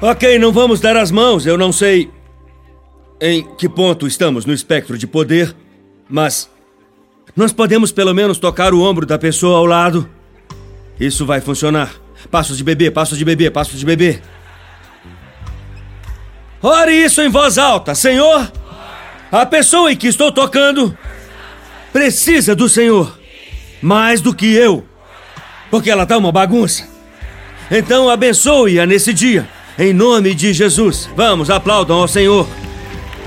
Ok, não vamos dar as mãos. Eu não sei em que ponto estamos no espectro de poder, mas nós podemos pelo menos tocar o ombro da pessoa ao lado. Isso vai funcionar. Passos de bebê, passos de bebê, passos de bebê. Ore isso em voz alta, Senhor. A pessoa em que estou tocando precisa do Senhor mais do que eu, porque ela tá uma bagunça. Então abençoe-a nesse dia, em nome de Jesus. Vamos, aplaudam ao Senhor.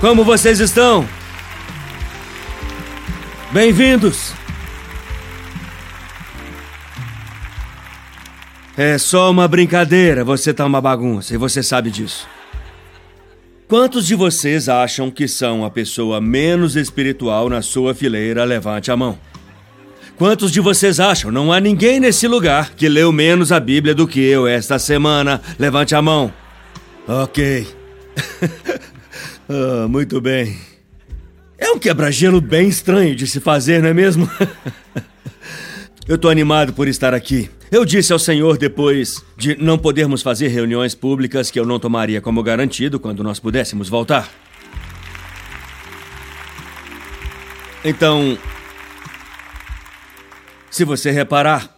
Como vocês estão? Bem-vindos. É só uma brincadeira, você tá uma bagunça e você sabe disso. Quantos de vocês acham que são a pessoa menos espiritual na sua fileira? Levante a mão. Quantos de vocês acham? Não há ninguém nesse lugar que leu menos a Bíblia do que eu esta semana. Levante a mão. Ok. ah, muito bem. É um quebra-gelo bem estranho de se fazer, não é mesmo? eu tô animado por estar aqui. Eu disse ao Senhor depois de não podermos fazer reuniões públicas que eu não tomaria como garantido quando nós pudéssemos voltar. Então, se você reparar,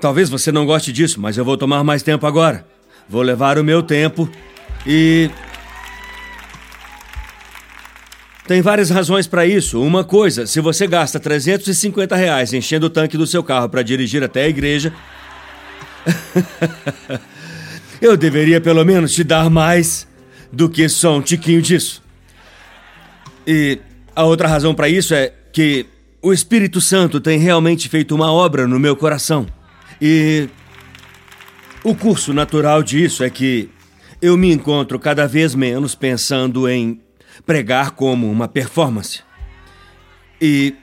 talvez você não goste disso, mas eu vou tomar mais tempo agora. Vou levar o meu tempo e. Tem várias razões para isso. Uma coisa, se você gasta 350 reais enchendo o tanque do seu carro para dirigir até a igreja. eu deveria pelo menos te dar mais do que só um tiquinho disso. E a outra razão para isso é que o Espírito Santo tem realmente feito uma obra no meu coração. E o curso natural disso é que eu me encontro cada vez menos pensando em pregar como uma performance. E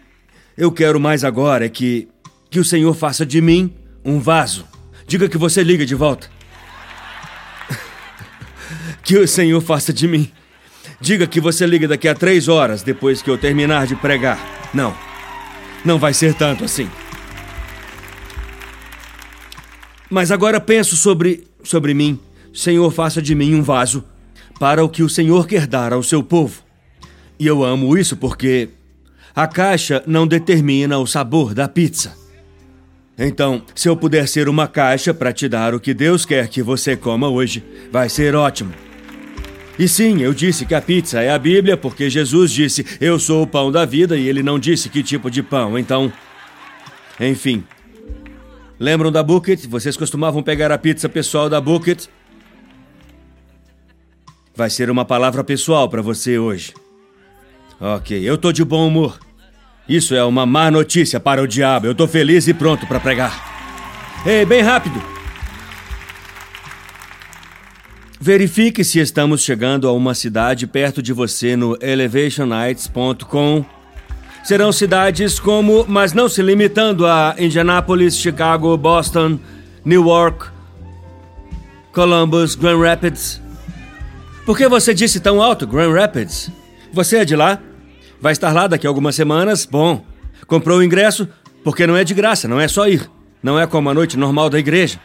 eu quero mais agora é que que o Senhor faça de mim um vaso. Diga que você liga de volta. que o Senhor faça de mim. Diga que você liga daqui a três horas depois que eu terminar de pregar. Não. Não vai ser tanto assim. Mas agora penso sobre sobre mim. Senhor, faça de mim um vaso para o que o Senhor quer dar ao seu povo. E eu amo isso porque a caixa não determina o sabor da pizza. Então, se eu puder ser uma caixa para te dar o que Deus quer que você coma hoje, vai ser ótimo. E sim, eu disse que a pizza é a Bíblia porque Jesus disse: Eu sou o pão da vida e ele não disse que tipo de pão. Então. Enfim. Lembram da Bucket? Vocês costumavam pegar a pizza pessoal da Bucket? Vai ser uma palavra pessoal para você hoje. Ok, eu tô de bom humor. Isso é uma má notícia para o diabo. Eu tô feliz e pronto para pregar. Ei, bem rápido! Verifique se estamos chegando a uma cidade perto de você no elevationites.com. Serão cidades como, mas não se limitando a Indianapolis, Chicago, Boston, Newark, Columbus, Grand Rapids. Por que você disse tão alto, Grand Rapids? Você é de lá? Vai estar lá daqui a algumas semanas? Bom. Comprou o ingresso? Porque não é de graça, não é só ir. Não é como a noite normal da igreja.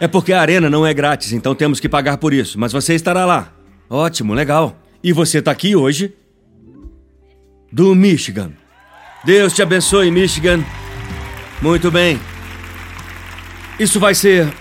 É porque a arena não é grátis, então temos que pagar por isso. Mas você estará lá. Ótimo, legal. E você está aqui hoje? Do Michigan. Deus te abençoe, Michigan. Muito bem. Isso vai ser.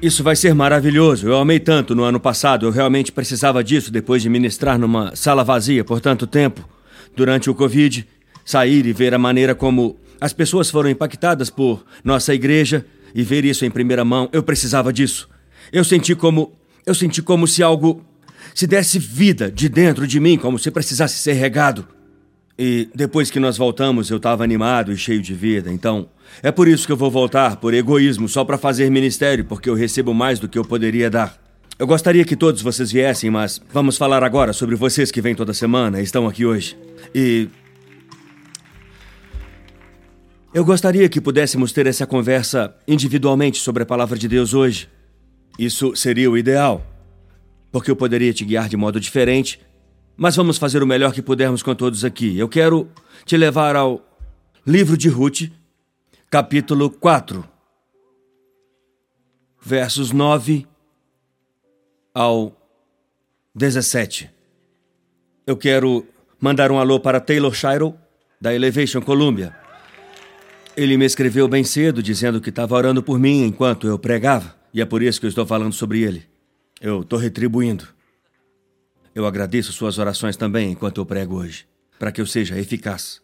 Isso vai ser maravilhoso. Eu amei tanto no ano passado. Eu realmente precisava disso depois de ministrar numa sala vazia por tanto tempo. Durante o Covid, sair e ver a maneira como as pessoas foram impactadas por nossa igreja e ver isso em primeira mão, eu precisava disso. Eu senti como. Eu senti como se algo se desse vida de dentro de mim, como se precisasse ser regado. E depois que nós voltamos, eu estava animado e cheio de vida. Então, é por isso que eu vou voltar, por egoísmo, só para fazer ministério, porque eu recebo mais do que eu poderia dar. Eu gostaria que todos vocês viessem, mas vamos falar agora sobre vocês que vêm toda semana e estão aqui hoje. E eu gostaria que pudéssemos ter essa conversa individualmente sobre a palavra de Deus hoje. Isso seria o ideal, porque eu poderia te guiar de modo diferente, mas vamos fazer o melhor que pudermos com todos aqui. Eu quero te levar ao livro de Ruth, capítulo 4. versos 9 ao 17. Eu quero mandar um alô para Taylor Shiro, da Elevation Columbia. Ele me escreveu bem cedo dizendo que estava orando por mim enquanto eu pregava, e é por isso que eu estou falando sobre ele. Eu estou retribuindo. Eu agradeço suas orações também enquanto eu prego hoje, para que eu seja eficaz.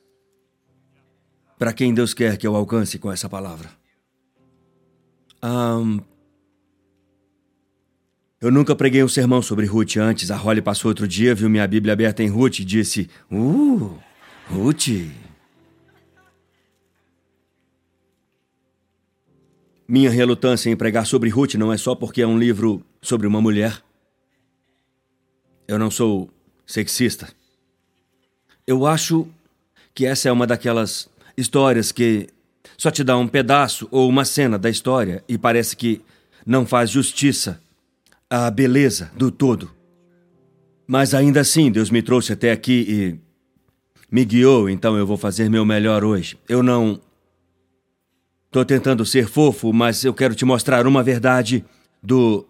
Para quem Deus quer que eu alcance com essa palavra. Um, eu nunca preguei um sermão sobre Ruth antes. A Holly passou outro dia, viu minha Bíblia aberta em Ruth e disse: Uh, Ruth. Minha relutância em pregar sobre Ruth não é só porque é um livro sobre uma mulher. Eu não sou sexista. Eu acho que essa é uma daquelas histórias que só te dá um pedaço ou uma cena da história e parece que não faz justiça à beleza do todo. Mas ainda assim, Deus me trouxe até aqui e me guiou, então eu vou fazer meu melhor hoje. Eu não. Tô tentando ser fofo, mas eu quero te mostrar uma verdade do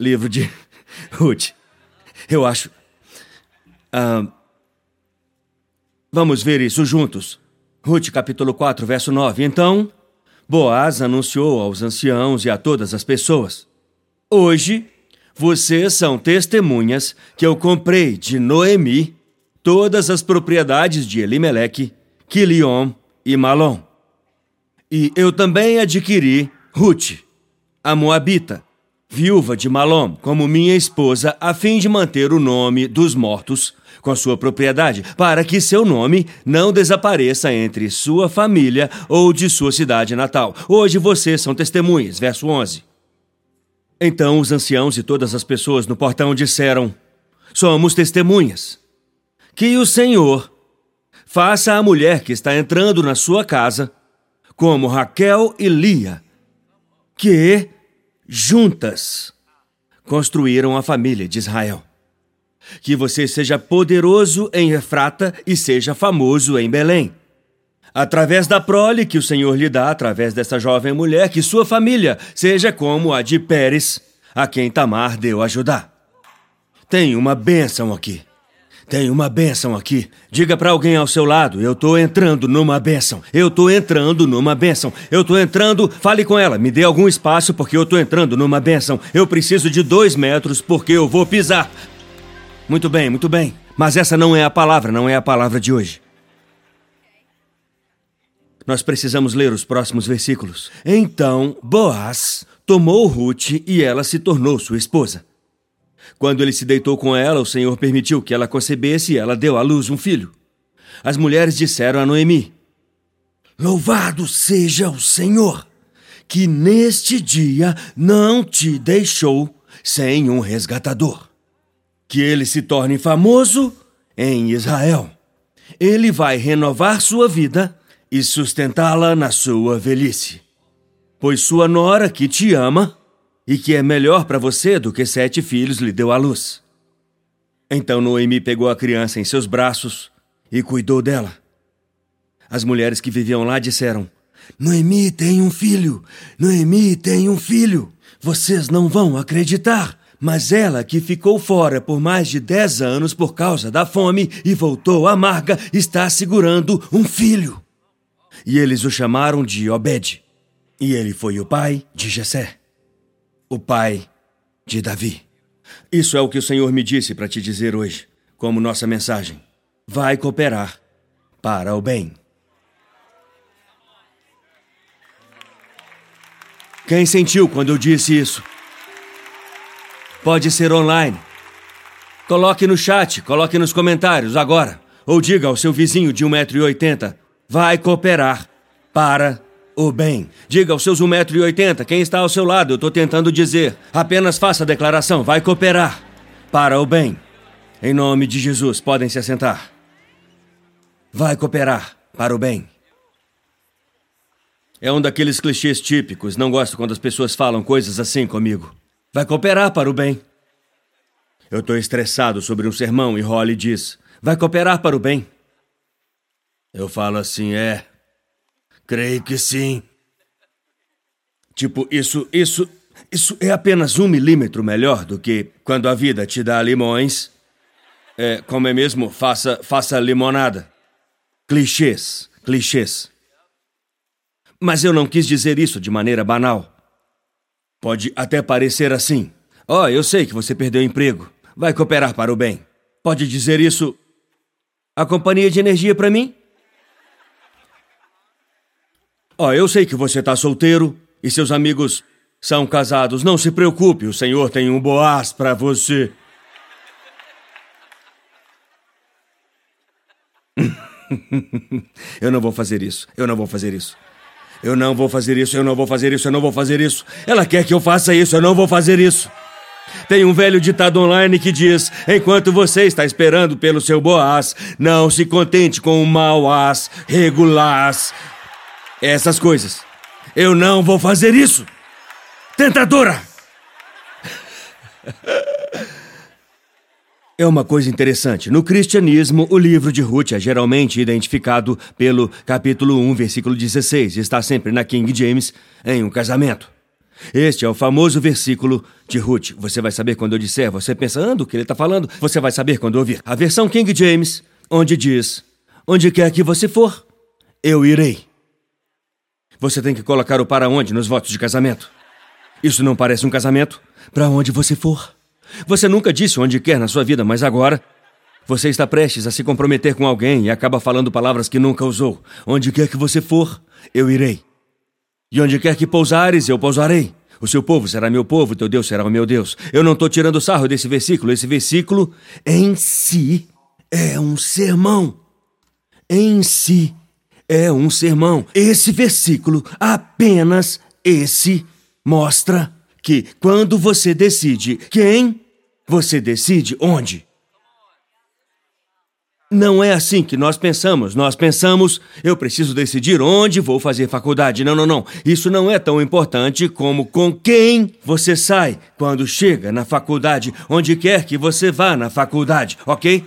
livro de Ruth. Eu acho. Vamos ver isso juntos. Ruth, capítulo 4, verso 9. Então, Boaz anunciou aos anciãos e a todas as pessoas: Hoje, vocês são testemunhas que eu comprei de Noemi todas as propriedades de Elimeleque, Quilion e Malom. E eu também adquiri Ruth, a Moabita, viúva de Malom, como minha esposa, a fim de manter o nome dos mortos com a sua propriedade, para que seu nome não desapareça entre sua família ou de sua cidade natal. Hoje vocês são testemunhas. Verso 11. Então os anciãos e todas as pessoas no portão disseram: Somos testemunhas. Que o Senhor faça a mulher que está entrando na sua casa como Raquel e Lia, que juntas construíram a família de Israel. Que você seja poderoso em Efrata e seja famoso em Belém. Através da prole que o Senhor lhe dá, através dessa jovem mulher, que sua família seja como a de Pérez, a quem Tamar deu ajudar. Tem uma bênção aqui. Tem uma bênção aqui. Diga para alguém ao seu lado: eu tô entrando numa bênção. Eu tô entrando numa bênção. Eu tô entrando. Fale com ela. Me dê algum espaço porque eu tô entrando numa bênção. Eu preciso de dois metros porque eu vou pisar. Muito bem, muito bem. Mas essa não é a palavra, não é a palavra de hoje. Nós precisamos ler os próximos versículos. Então Boaz tomou Ruth e ela se tornou sua esposa. Quando ele se deitou com ela, o Senhor permitiu que ela concebesse e ela deu à luz um filho. As mulheres disseram a Noemi: Louvado seja o Senhor, que neste dia não te deixou sem um resgatador. Que ele se torne famoso em Israel. Ele vai renovar sua vida e sustentá-la na sua velhice. Pois sua nora, que te ama, e que é melhor para você do que sete filhos lhe deu à luz. Então Noemi pegou a criança em seus braços e cuidou dela. As mulheres que viviam lá disseram: Noemi tem um filho! Noemi tem um filho! Vocês não vão acreditar! Mas ela, que ficou fora por mais de dez anos por causa da fome e voltou amarga, está segurando um filho. E eles o chamaram de Obed. E ele foi o pai de Jessé o pai de Davi. Isso é o que o Senhor me disse para te dizer hoje, como nossa mensagem. Vai cooperar para o bem. Quem sentiu quando eu disse isso? Pode ser online. Coloque no chat, coloque nos comentários agora. Ou diga ao seu vizinho de 1,80m: vai cooperar para o bem. Diga aos seus 1,80m, quem está ao seu lado, eu estou tentando dizer. Apenas faça a declaração, vai cooperar. Para o bem. Em nome de Jesus, podem se assentar. Vai cooperar para o bem. É um daqueles clichês típicos, não gosto quando as pessoas falam coisas assim comigo. Vai cooperar para o bem. Eu estou estressado sobre um sermão e Holly diz: Vai cooperar para o bem. Eu falo assim: É, Creio que sim. Tipo, isso, isso, Isso é apenas um milímetro melhor do que quando a vida te dá limões. É, como é mesmo? Faça, faça limonada. Clichês, clichês. Mas eu não quis dizer isso de maneira banal. Pode até parecer assim. Ó, oh, eu sei que você perdeu o emprego. Vai cooperar para o bem. Pode dizer isso. A companhia de energia para mim? Ó, oh, eu sei que você está solteiro e seus amigos são casados. Não se preocupe, o Senhor tem um boaz para você. eu não vou fazer isso. Eu não vou fazer isso. Eu não vou fazer isso, eu não vou fazer isso, eu não vou fazer isso. Ela quer que eu faça isso, eu não vou fazer isso. Tem um velho ditado online que diz: enquanto você está esperando pelo seu boaz, não se contente com o mau as, regular essas coisas. Eu não vou fazer isso. Tentadora! É uma coisa interessante. No cristianismo, o livro de Ruth é geralmente identificado pelo capítulo 1, versículo 16. Está sempre na King James, em um casamento. Este é o famoso versículo de Ruth. Você vai saber quando eu disser, você pensando o que ele está falando, você vai saber quando ouvir. A versão King James, onde diz: Onde quer que você for, eu irei. Você tem que colocar o para onde nos votos de casamento. Isso não parece um casamento? Para onde você for. Você nunca disse onde quer na sua vida, mas agora você está prestes a se comprometer com alguém e acaba falando palavras que nunca usou. Onde quer que você for, eu irei. E onde quer que pousares, eu pousarei. O seu povo será meu povo, teu Deus será o meu Deus. Eu não estou tirando sarro desse versículo. Esse versículo em si é um sermão. Em si é um sermão. Esse versículo, apenas esse, mostra que quando você decide quem, você decide onde. Não é assim que nós pensamos. Nós pensamos, eu preciso decidir onde vou fazer faculdade. Não, não, não. Isso não é tão importante como com quem você sai quando chega na faculdade, onde quer que você vá na faculdade, ok?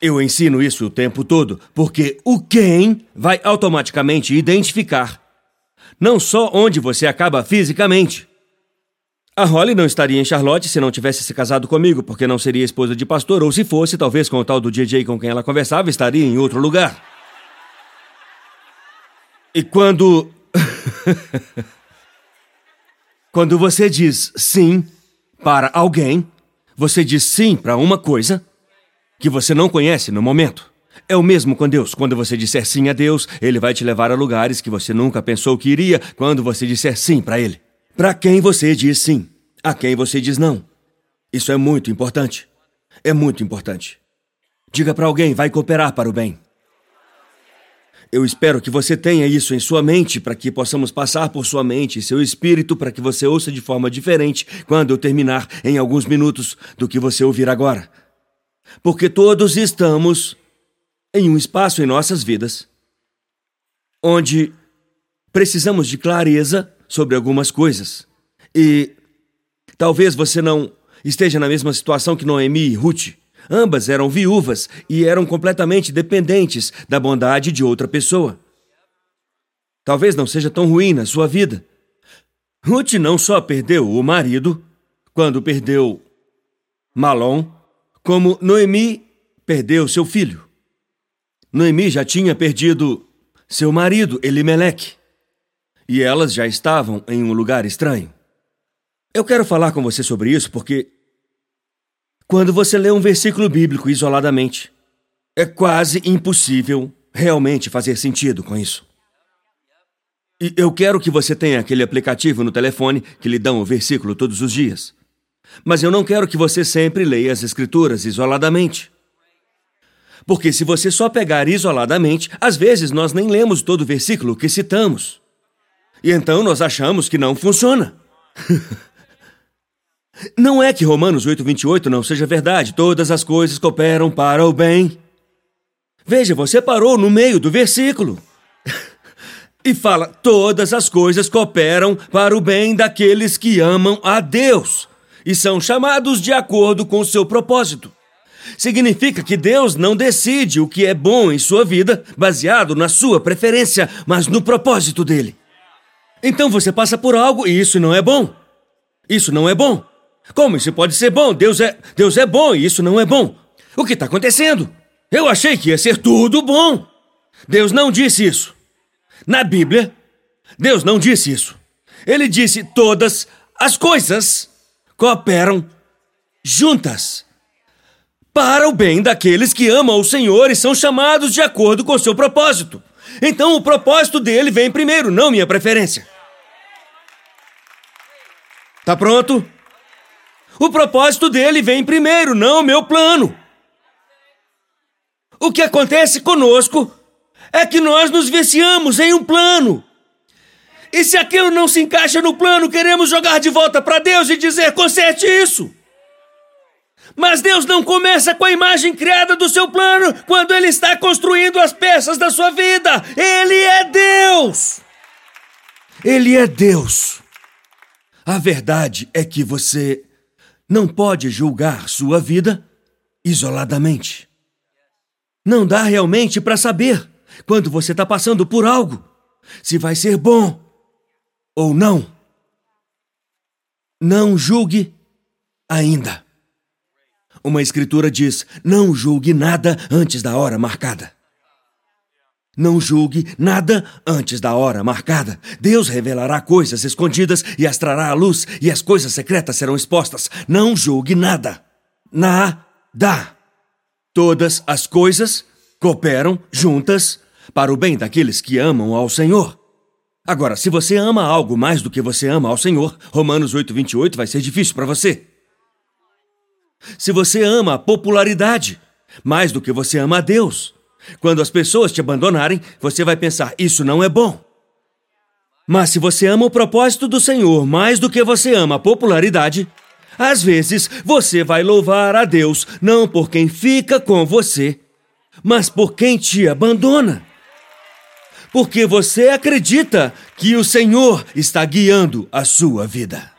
Eu ensino isso o tempo todo, porque o quem vai automaticamente identificar não só onde você acaba fisicamente. A Holly não estaria em Charlotte se não tivesse se casado comigo, porque não seria esposa de pastor, ou se fosse, talvez com o tal do DJ com quem ela conversava, estaria em outro lugar. E quando. quando você diz sim para alguém, você diz sim para uma coisa que você não conhece no momento. É o mesmo com Deus. Quando você disser sim a Deus, Ele vai te levar a lugares que você nunca pensou que iria quando você disser sim para Ele. Para quem você diz sim, a quem você diz não. Isso é muito importante. É muito importante. Diga para alguém, vai cooperar para o bem. Eu espero que você tenha isso em sua mente para que possamos passar por sua mente e seu espírito para que você ouça de forma diferente quando eu terminar em alguns minutos do que você ouvir agora. Porque todos estamos em um espaço em nossas vidas onde precisamos de clareza sobre algumas coisas. E talvez você não esteja na mesma situação que Noemi e Ruth. Ambas eram viúvas e eram completamente dependentes da bondade de outra pessoa. Talvez não seja tão ruim na sua vida. Ruth não só perdeu o marido, quando perdeu Malom, como Noemi perdeu seu filho. Noemi já tinha perdido seu marido, Elimeleque. E elas já estavam em um lugar estranho. Eu quero falar com você sobre isso porque. Quando você lê um versículo bíblico isoladamente, é quase impossível realmente fazer sentido com isso. E eu quero que você tenha aquele aplicativo no telefone que lhe dão o versículo todos os dias. Mas eu não quero que você sempre leia as Escrituras isoladamente. Porque se você só pegar isoladamente, às vezes nós nem lemos todo o versículo que citamos. E então nós achamos que não funciona. não é que Romanos 8:28 não seja verdade, todas as coisas cooperam para o bem. Veja, você parou no meio do versículo. e fala: todas as coisas cooperam para o bem daqueles que amam a Deus e são chamados de acordo com o seu propósito. Significa que Deus não decide o que é bom em sua vida baseado na sua preferência, mas no propósito dele. Então você passa por algo e isso não é bom. Isso não é bom. Como isso pode ser bom? Deus é, Deus é bom e isso não é bom. O que está acontecendo? Eu achei que ia ser tudo bom. Deus não disse isso. Na Bíblia, Deus não disse isso. Ele disse: todas as coisas cooperam juntas para o bem daqueles que amam o Senhor e são chamados de acordo com o seu propósito. Então o propósito dele vem primeiro, não minha preferência. Tá pronto? O propósito dele vem primeiro, não meu plano. O que acontece conosco é que nós nos viciamos em um plano. E se aquilo não se encaixa no plano, queremos jogar de volta para Deus e dizer: conserte isso. Mas Deus não começa com a imagem criada do seu plano quando Ele está construindo as peças da sua vida. Ele é Deus! Ele é Deus. A verdade é que você não pode julgar sua vida isoladamente. Não dá realmente para saber quando você está passando por algo se vai ser bom ou não. Não julgue ainda. Uma escritura diz: não julgue nada antes da hora marcada. Não julgue nada antes da hora marcada. Deus revelará coisas escondidas e as trará à luz, e as coisas secretas serão expostas. Não julgue nada. Nada. Todas as coisas cooperam juntas para o bem daqueles que amam ao Senhor. Agora, se você ama algo mais do que você ama ao Senhor, Romanos 8:28 vai ser difícil para você. Se você ama a popularidade mais do que você ama a Deus, quando as pessoas te abandonarem, você vai pensar: isso não é bom. Mas se você ama o propósito do Senhor mais do que você ama a popularidade, às vezes você vai louvar a Deus não por quem fica com você, mas por quem te abandona. Porque você acredita que o Senhor está guiando a sua vida.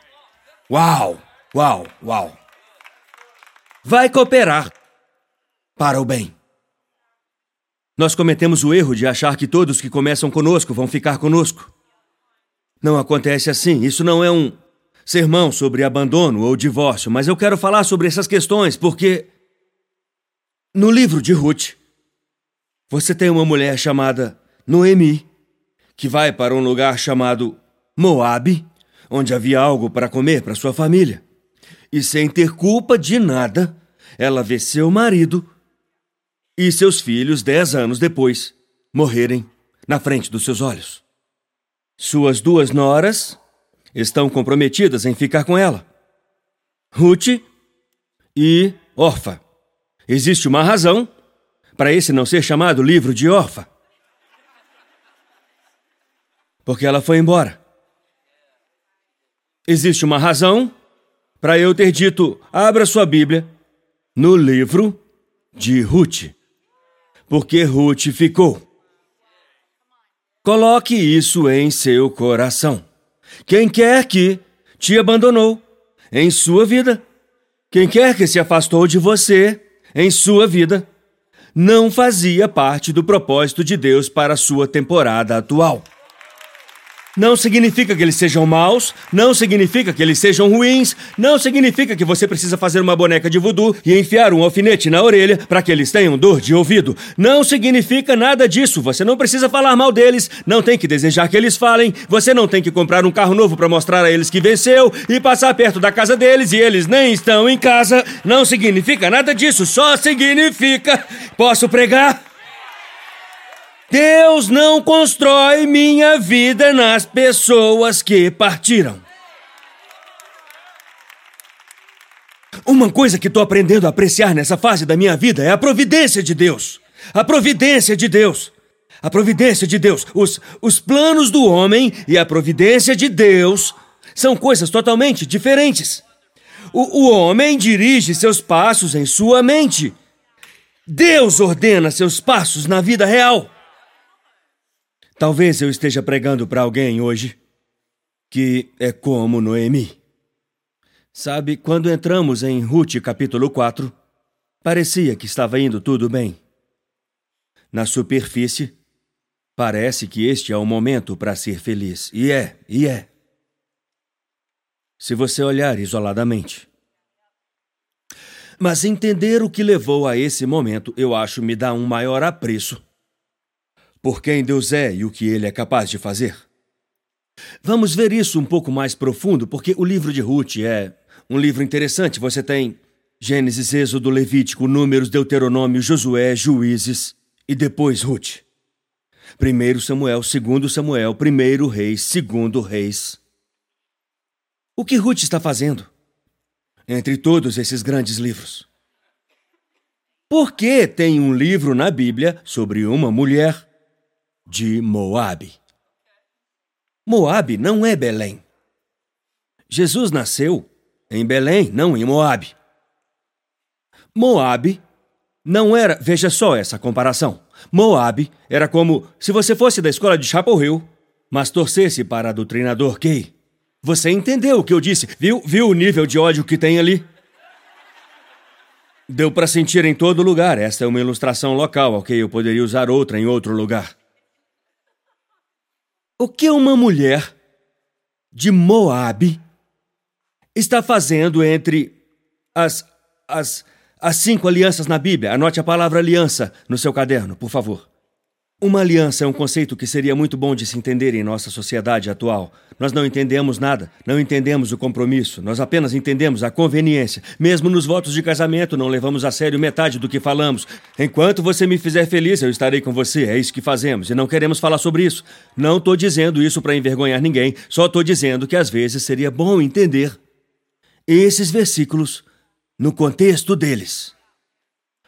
Uau! Uau! Uau! vai cooperar para o bem. Nós cometemos o erro de achar que todos que começam conosco vão ficar conosco. Não acontece assim. Isso não é um sermão sobre abandono ou divórcio, mas eu quero falar sobre essas questões porque no livro de Ruth você tem uma mulher chamada Noemi que vai para um lugar chamado Moabe, onde havia algo para comer para sua família e sem ter culpa de nada, ela vê seu marido e seus filhos, dez anos depois, morrerem na frente dos seus olhos. Suas duas noras estão comprometidas em ficar com ela. Ruth e Orfa. Existe uma razão para esse não ser chamado livro de Orfa. Porque ela foi embora. Existe uma razão para eu ter dito: abra sua Bíblia no livro de Ruth. Porque Ruth ficou. Coloque isso em seu coração. Quem quer que te abandonou em sua vida, quem quer que se afastou de você em sua vida, não fazia parte do propósito de Deus para a sua temporada atual. Não significa que eles sejam maus, não significa que eles sejam ruins, não significa que você precisa fazer uma boneca de voodoo e enfiar um alfinete na orelha para que eles tenham dor de ouvido. Não significa nada disso. Você não precisa falar mal deles, não tem que desejar que eles falem, você não tem que comprar um carro novo para mostrar a eles que venceu e passar perto da casa deles e eles nem estão em casa. Não significa nada disso, só significa. Posso pregar? Deus não constrói minha vida nas pessoas que partiram. Uma coisa que estou aprendendo a apreciar nessa fase da minha vida é a providência de Deus. A providência de Deus. A providência de Deus. Os, os planos do homem e a providência de Deus são coisas totalmente diferentes. O, o homem dirige seus passos em sua mente. Deus ordena seus passos na vida real. Talvez eu esteja pregando para alguém hoje que é como Noemi. Sabe, quando entramos em Ruth capítulo 4, parecia que estava indo tudo bem. Na superfície, Parece que este é o momento para ser feliz. E é, e é. Se você olhar isoladamente. Mas entender o que levou a esse momento, eu acho, me dá um maior apreço por quem Deus é e o que ele é capaz de fazer. Vamos ver isso um pouco mais profundo, porque o livro de Ruth é um livro interessante. Você tem Gênesis, Êxodo, Levítico, Números, Deuteronômio, Josué, Juízes e depois Ruth. Primeiro Samuel, segundo Samuel, primeiro Reis, segundo Reis. O que Ruth está fazendo entre todos esses grandes livros? Por que tem um livro na Bíblia sobre uma mulher de Moabe? Moabe não é Belém. Jesus nasceu em Belém, não em Moabe. Moabe não era. Veja só essa comparação. Moabe era como se você fosse da escola de Chapel Hill, mas torcesse para a do treinador Kay. Você entendeu o que eu disse? Viu, viu o nível de ódio que tem ali? Deu para sentir em todo lugar. Esta é uma ilustração local, ok? Eu poderia usar outra em outro lugar. O que uma mulher de Moabe está fazendo entre as, as, as cinco alianças na Bíblia. Anote a palavra aliança no seu caderno, por favor. Uma aliança é um conceito que seria muito bom de se entender em nossa sociedade atual. Nós não entendemos nada, não entendemos o compromisso, nós apenas entendemos a conveniência. Mesmo nos votos de casamento, não levamos a sério metade do que falamos. Enquanto você me fizer feliz, eu estarei com você. É isso que fazemos e não queremos falar sobre isso. Não estou dizendo isso para envergonhar ninguém, só estou dizendo que às vezes seria bom entender esses versículos no contexto deles.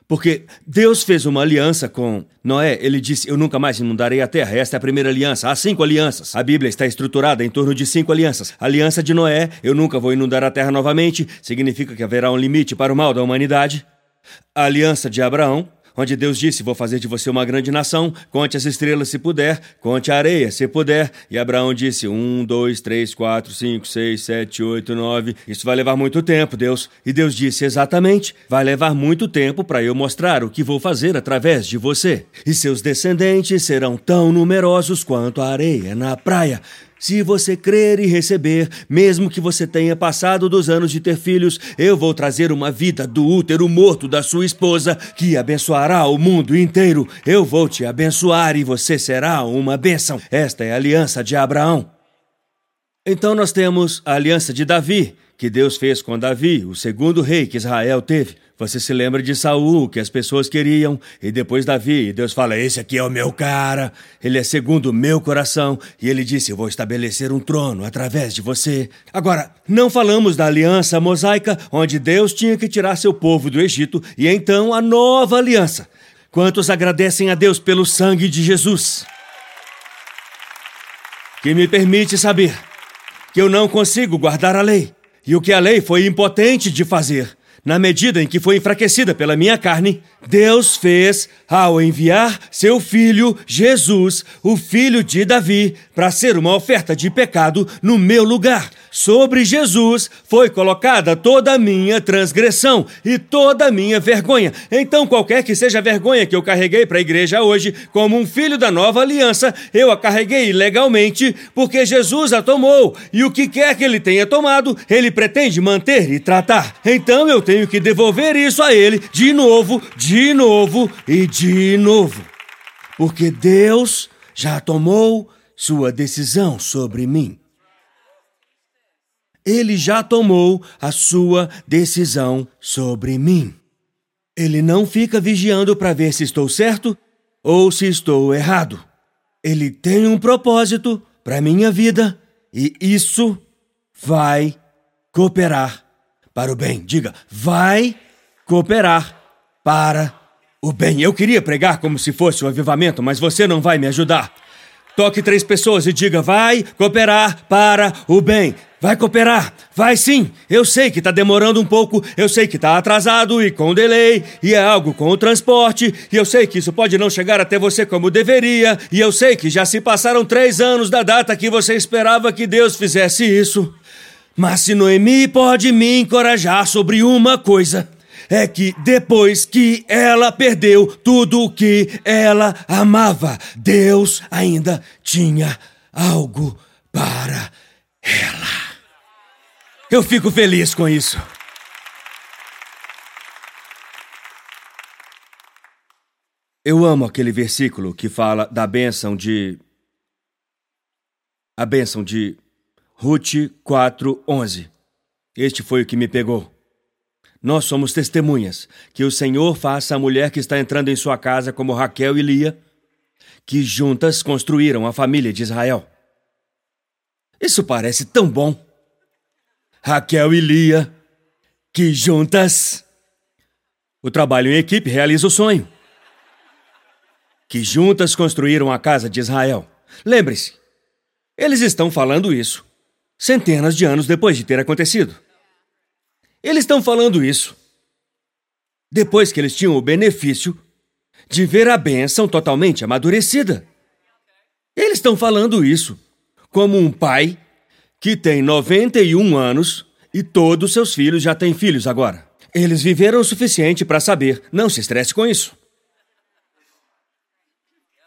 Porque Deus fez uma aliança com Noé. Ele disse: Eu nunca mais inundarei a terra. Esta é a primeira aliança. Há cinco alianças. A Bíblia está estruturada em torno de cinco alianças. A aliança de Noé: Eu nunca vou inundar a terra novamente. Significa que haverá um limite para o mal da humanidade. A aliança de Abraão: onde Deus disse: Vou fazer de você uma grande nação, conte as estrelas se puder, conte a areia se puder. E Abraão disse: Um, dois, três, quatro, cinco, seis, sete, oito, nove. Isso vai levar muito tempo, Deus. E Deus disse: Exatamente, vai levar muito tempo para eu mostrar o que vou fazer através de você. E seus descendentes serão tão numerosos quanto a areia na praia. Se você crer e receber, mesmo que você tenha passado dos anos de ter filhos, eu vou trazer uma vida do útero morto da sua esposa que abençoará o mundo inteiro. Eu vou te abençoar e você será uma bênção. Esta é a aliança de Abraão. Então nós temos a aliança de Davi, que Deus fez com Davi, o segundo rei que Israel teve. Você se lembra de Saul, que as pessoas queriam, e depois Davi, e Deus fala: Esse aqui é o meu cara, ele é segundo o meu coração, e ele disse: Eu vou estabelecer um trono através de você. Agora, não falamos da aliança mosaica, onde Deus tinha que tirar seu povo do Egito, e então a nova aliança. Quantos agradecem a Deus pelo sangue de Jesus? Que me permite saber que eu não consigo guardar a lei, e o que a lei foi impotente de fazer na medida em que foi enfraquecida pela minha carne, Deus fez ao enviar seu filho Jesus, o filho de Davi, para ser uma oferta de pecado no meu lugar. Sobre Jesus foi colocada toda a minha transgressão e toda a minha vergonha. Então, qualquer que seja a vergonha que eu carreguei para a igreja hoje, como um filho da nova aliança, eu a carreguei legalmente, porque Jesus a tomou. E o que quer que ele tenha tomado, ele pretende manter e tratar. Então, eu tenho que devolver isso a ele de novo, de novo e de novo. Porque Deus já tomou sua decisão sobre mim ele já tomou a sua decisão sobre mim. Ele não fica vigiando para ver se estou certo ou se estou errado. Ele tem um propósito para minha vida e isso vai cooperar para o bem. Diga, vai cooperar para o bem. Eu queria pregar como se fosse o avivamento, mas você não vai me ajudar. Toque três pessoas e diga: vai cooperar para o bem. Vai cooperar, vai sim. Eu sei que está demorando um pouco, eu sei que está atrasado e com delay, e é algo com o transporte, e eu sei que isso pode não chegar até você como deveria, e eu sei que já se passaram três anos da data que você esperava que Deus fizesse isso. Mas se Noemi pode me encorajar sobre uma coisa, é que depois que ela perdeu tudo o que ela amava, Deus ainda tinha algo para ela. Eu fico feliz com isso. Eu amo aquele versículo que fala da bênção de. A bênção de Ruth 4:11. Este foi o que me pegou. Nós somos testemunhas que o Senhor faça a mulher que está entrando em sua casa como Raquel e Lia, que juntas construíram a família de Israel. Isso parece tão bom. Raquel e Lia, que juntas. O trabalho em equipe realiza o sonho. Que juntas construíram a casa de Israel. Lembre-se, eles estão falando isso centenas de anos depois de ter acontecido. Eles estão falando isso depois que eles tinham o benefício de ver a bênção totalmente amadurecida. Eles estão falando isso como um pai que tem 91 anos e todos seus filhos já têm filhos agora. Eles viveram o suficiente para saber, não se estresse com isso.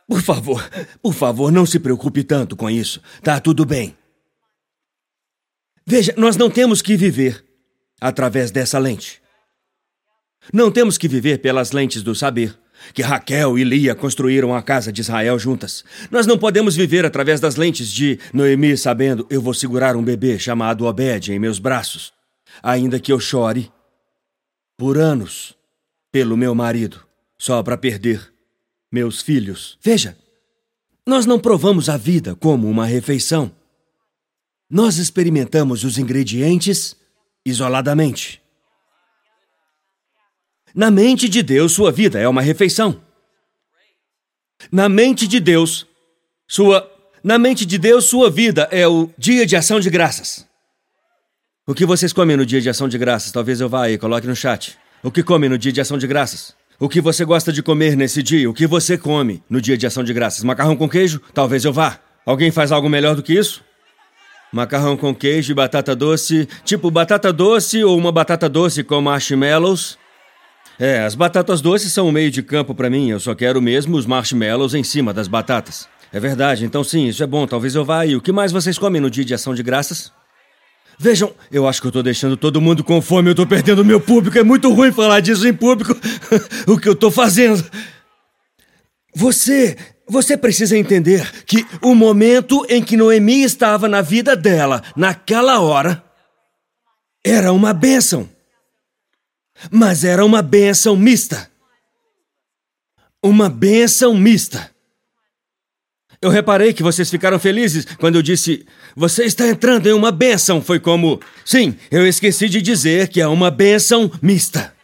Por favor, por favor, não se preocupe tanto com isso. Tá tudo bem. Veja, nós não temos que viver através dessa lente. Não temos que viver pelas lentes do saber, que Raquel e Lia construíram a casa de Israel juntas. Nós não podemos viver através das lentes de Noemi sabendo eu vou segurar um bebê chamado Obed em meus braços, ainda que eu chore por anos pelo meu marido, só para perder meus filhos. Veja, nós não provamos a vida como uma refeição. Nós experimentamos os ingredientes isoladamente. Na mente de Deus, sua vida é uma refeição. Na mente de Deus, sua na mente de Deus, sua vida é o dia de ação de graças. O que vocês comem no dia de ação de graças? Talvez eu vá aí, coloque no chat. O que comem no dia de ação de graças? O que você gosta de comer nesse dia? O que você come no dia de ação de graças? Macarrão com queijo? Talvez eu vá. Alguém faz algo melhor do que isso? Macarrão com queijo e batata doce, tipo batata doce ou uma batata doce com marshmallows. É, as batatas doces são o meio de campo para mim, eu só quero mesmo os marshmallows em cima das batatas. É verdade, então sim, isso é bom, talvez eu vá aí. O que mais vocês comem no dia de ação de graças? Vejam, eu acho que eu tô deixando todo mundo com fome, eu tô perdendo meu público, é muito ruim falar disso em público. o que eu tô fazendo? Você, você precisa entender que o momento em que Noemi estava na vida dela, naquela hora, era uma bênção. Mas era uma bênção mista. Uma bênção mista. Eu reparei que vocês ficaram felizes quando eu disse: Você está entrando em uma bênção. Foi como: Sim, eu esqueci de dizer que é uma bênção mista.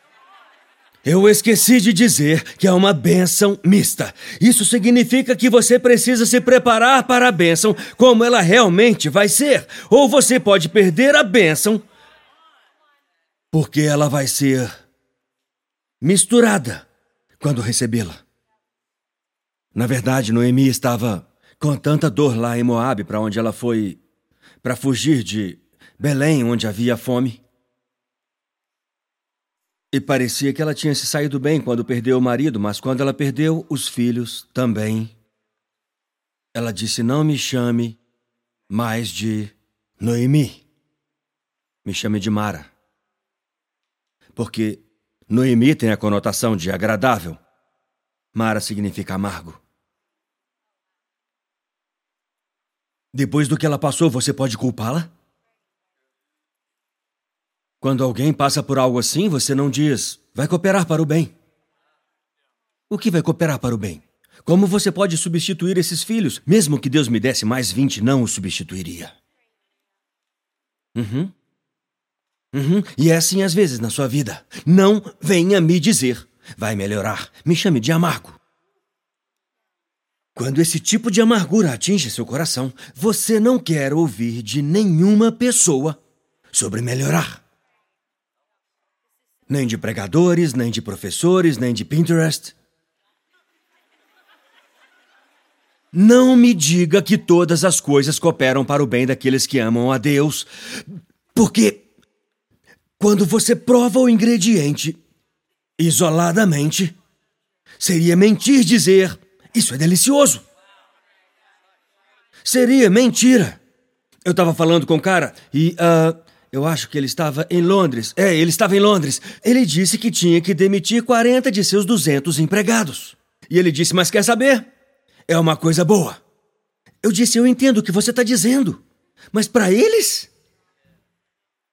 Eu esqueci de dizer que é uma bênção mista. Isso significa que você precisa se preparar para a bênção como ela realmente vai ser. Ou você pode perder a bênção porque ela vai ser misturada quando recebê-la. Na verdade, Noemi estava com tanta dor lá em Moabe, para onde ela foi para fugir de Belém, onde havia fome. E parecia que ela tinha se saído bem quando perdeu o marido, mas quando ela perdeu os filhos também. Ela disse: Não me chame mais de Noemi. Me chame de Mara porque Noemi tem a conotação de agradável. Mara significa amargo. Depois do que ela passou, você pode culpá-la? Quando alguém passa por algo assim, você não diz, vai cooperar para o bem. O que vai cooperar para o bem? Como você pode substituir esses filhos? Mesmo que Deus me desse mais vinte, não os substituiria. Uhum. Uhum. E é assim às vezes na sua vida. Não venha me dizer, vai melhorar. Me chame de amargo. Quando esse tipo de amargura atinge seu coração, você não quer ouvir de nenhuma pessoa sobre melhorar. Nem de pregadores, nem de professores, nem de Pinterest. Não me diga que todas as coisas cooperam para o bem daqueles que amam a Deus, porque quando você prova o ingrediente isoladamente seria mentir dizer isso é delicioso. Seria mentira. Eu estava falando com um cara e uh, eu acho que ele estava em Londres. É, ele estava em Londres. Ele disse que tinha que demitir 40 de seus 200 empregados. E ele disse: Mas quer saber? É uma coisa boa. Eu disse: Eu entendo o que você está dizendo. Mas para eles?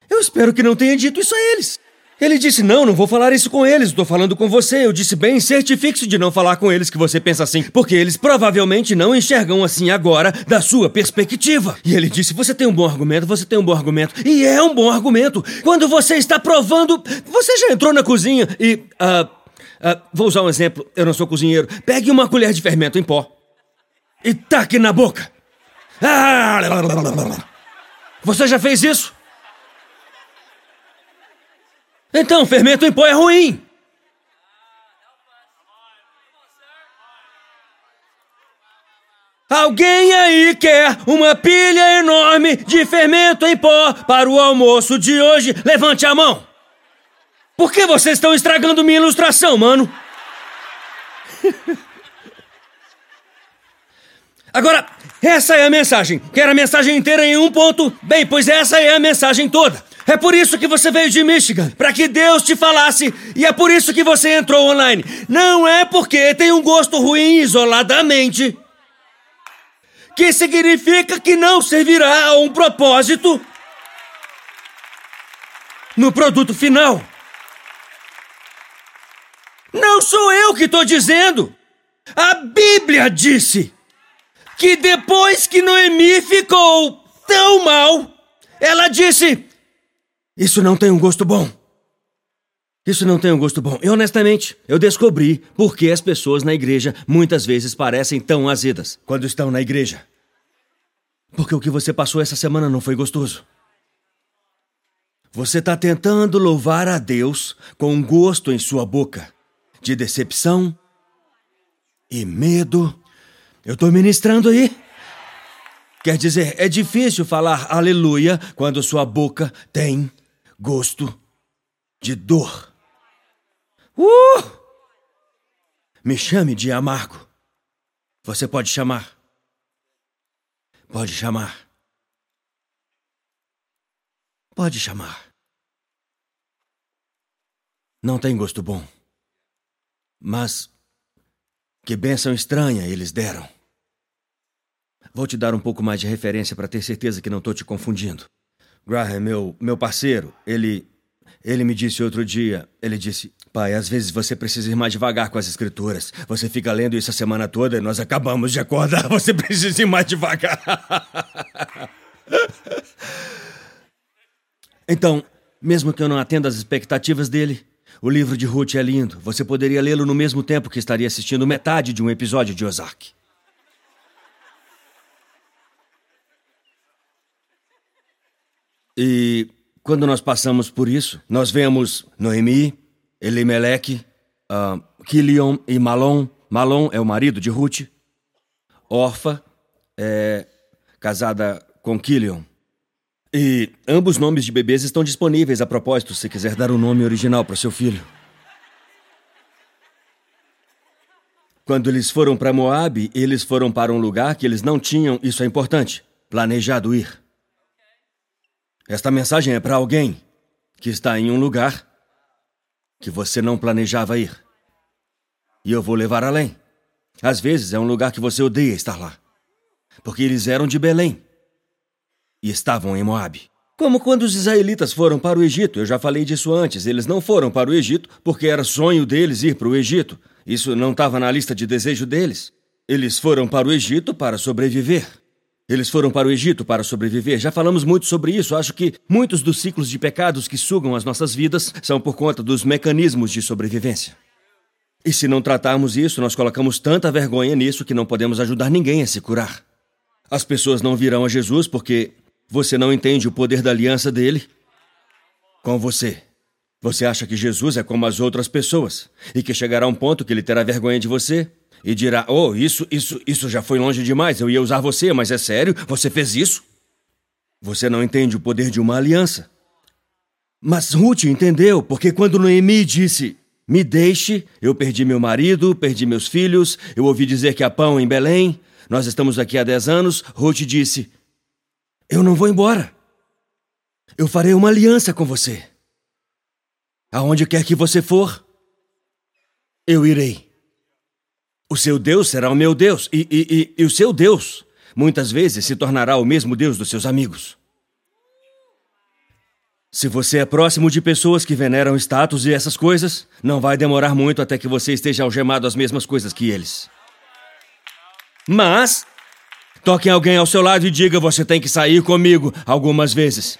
Eu espero que não tenha dito isso a eles. Ele disse: Não, não vou falar isso com eles, estou falando com você. Eu disse: Bem, certifique-se de não falar com eles que você pensa assim, porque eles provavelmente não enxergam assim agora da sua perspectiva. E ele disse: Você tem um bom argumento, você tem um bom argumento. E é um bom argumento. Quando você está provando. Você já entrou na cozinha e. Uh, uh, vou usar um exemplo, eu não sou cozinheiro. Pegue uma colher de fermento em pó e taque na boca. Ah, você já fez isso? Então, fermento em pó é ruim. Alguém aí quer uma pilha enorme de fermento em pó para o almoço de hoje? Levante a mão. Por que vocês estão estragando minha ilustração, mano? Agora, essa é a mensagem. Quer a mensagem inteira em um ponto? Bem, pois essa é a mensagem toda. É por isso que você veio de Michigan, para que Deus te falasse, e é por isso que você entrou online. Não é porque tem um gosto ruim isoladamente, que significa que não servirá a um propósito no produto final. Não sou eu que estou dizendo. A Bíblia disse que depois que Noemi ficou tão mal, ela disse: isso não tem um gosto bom. Isso não tem um gosto bom. E honestamente, eu descobri por que as pessoas na igreja muitas vezes parecem tão azedas quando estão na igreja. Porque o que você passou essa semana não foi gostoso. Você está tentando louvar a Deus com um gosto em sua boca de decepção e medo. Eu estou ministrando aí. Quer dizer, é difícil falar aleluia quando sua boca tem gosto de dor. Uh! Me chame de amargo. Você pode chamar. Pode chamar. Pode chamar. Não tem gosto bom. Mas que bênção estranha eles deram. Vou te dar um pouco mais de referência para ter certeza que não estou te confundindo. Graham, meu, meu parceiro, ele. Ele me disse outro dia, ele disse, pai, às vezes você precisa ir mais devagar com as escrituras. Você fica lendo isso a semana toda e nós acabamos de acordar. Você precisa ir mais devagar. então, mesmo que eu não atenda às expectativas dele, o livro de Ruth é lindo. Você poderia lê-lo no mesmo tempo que estaria assistindo metade de um episódio de Ozark. E quando nós passamos por isso, nós vemos Noemi, Elimelech, uh, Kilion e Malon. Malon é o marido de Ruth. Orfa é casada com Kilion. E ambos nomes de bebês estão disponíveis a propósito, se quiser dar o um nome original para seu filho. Quando eles foram para Moabe, eles foram para um lugar que eles não tinham, isso é importante, planejado ir. Esta mensagem é para alguém que está em um lugar que você não planejava ir. E eu vou levar além. Às vezes é um lugar que você odeia estar lá. Porque eles eram de Belém e estavam em Moabe. Como quando os israelitas foram para o Egito, eu já falei disso antes. Eles não foram para o Egito porque era sonho deles ir para o Egito. Isso não estava na lista de desejo deles. Eles foram para o Egito para sobreviver. Eles foram para o Egito para sobreviver. Já falamos muito sobre isso. Acho que muitos dos ciclos de pecados que sugam as nossas vidas são por conta dos mecanismos de sobrevivência. E se não tratarmos isso, nós colocamos tanta vergonha nisso que não podemos ajudar ninguém a se curar. As pessoas não virão a Jesus porque você não entende o poder da aliança dele com você. Você acha que Jesus é como as outras pessoas e que chegará um ponto que ele terá vergonha de você e dirá: Oh, isso, isso, isso já foi longe demais. Eu ia usar você, mas é sério? Você fez isso? Você não entende o poder de uma aliança. Mas Ruth entendeu, porque quando Noemi disse: Me deixe, eu perdi meu marido, perdi meus filhos, eu ouvi dizer que há pão em Belém, nós estamos aqui há dez anos. Ruth disse: Eu não vou embora. Eu farei uma aliança com você. Aonde quer que você for, eu irei. O seu Deus será o meu Deus, e, e, e, e o seu Deus muitas vezes se tornará o mesmo Deus dos seus amigos. Se você é próximo de pessoas que veneram status e essas coisas, não vai demorar muito até que você esteja algemado às mesmas coisas que eles. Mas, toque alguém ao seu lado e diga: você tem que sair comigo algumas vezes.